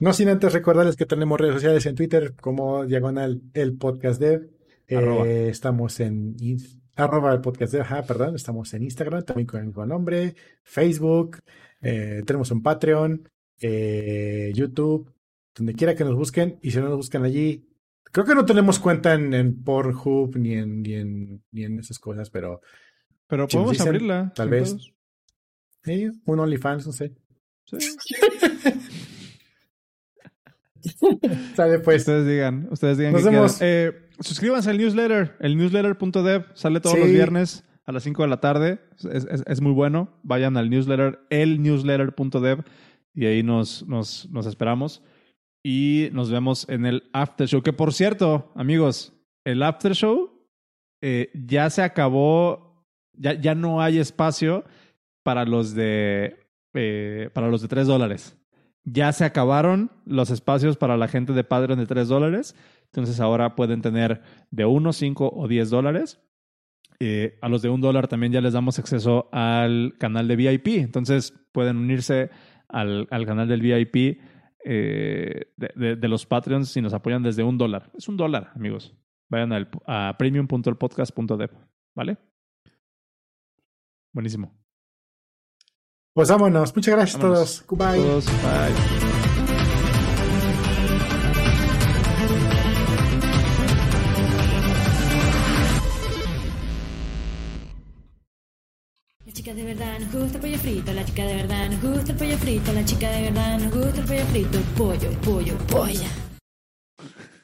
S1: No sin antes recordarles que tenemos redes sociales en Twitter como Diagonal el Podcast Dev. Eh, estamos en arroba el podcast dev, perdón, estamos en Instagram también con el mismo nombre, Facebook, eh, tenemos un Patreon, eh, YouTube, donde quiera que nos busquen, y si no nos buscan allí, creo que no tenemos cuenta en, en Pornhub ni en, ni en, ni en esas cosas, pero.
S2: Pero podemos abrirla.
S1: Tal vez. Sí, un OnlyFans, no sé. Sale pues.
S2: Ustedes digan, ustedes digan Nos eh, suscríbanse al newsletter, el newsletter.dev, sale todos los viernes a las 5 de la tarde. Es, muy bueno. Vayan al newsletter, el newsletter.dev, y ahí nos, nos, nos esperamos. Y nos vemos en el after show. Que por cierto, amigos, el after show eh, ya se acabó. Ya, ya no hay espacio para los de. Eh, para los de 3 dólares. Ya se acabaron los espacios para la gente de Patreon de 3 dólares. Entonces ahora pueden tener de 1, 5 o 10 dólares. Eh, a los de un dólar también ya les damos acceso al canal de VIP. Entonces pueden unirse al, al canal del VIP eh, de, de, los Patreons si nos apoyan desde un dólar. Es un dólar, amigos. Vayan al, a premium.elpodcast.dev. ¿Vale? Buenísimo.
S1: Pues vámonos. Muchas gracias a todos. Goodbye.
S2: Todos, bye.
S3: chica de verdad nos gusta el pollo frito, la chica de verdad nos gusta el pollo frito, la chica de verdad nos gusta el pollo frito, pollo, pollo, polla.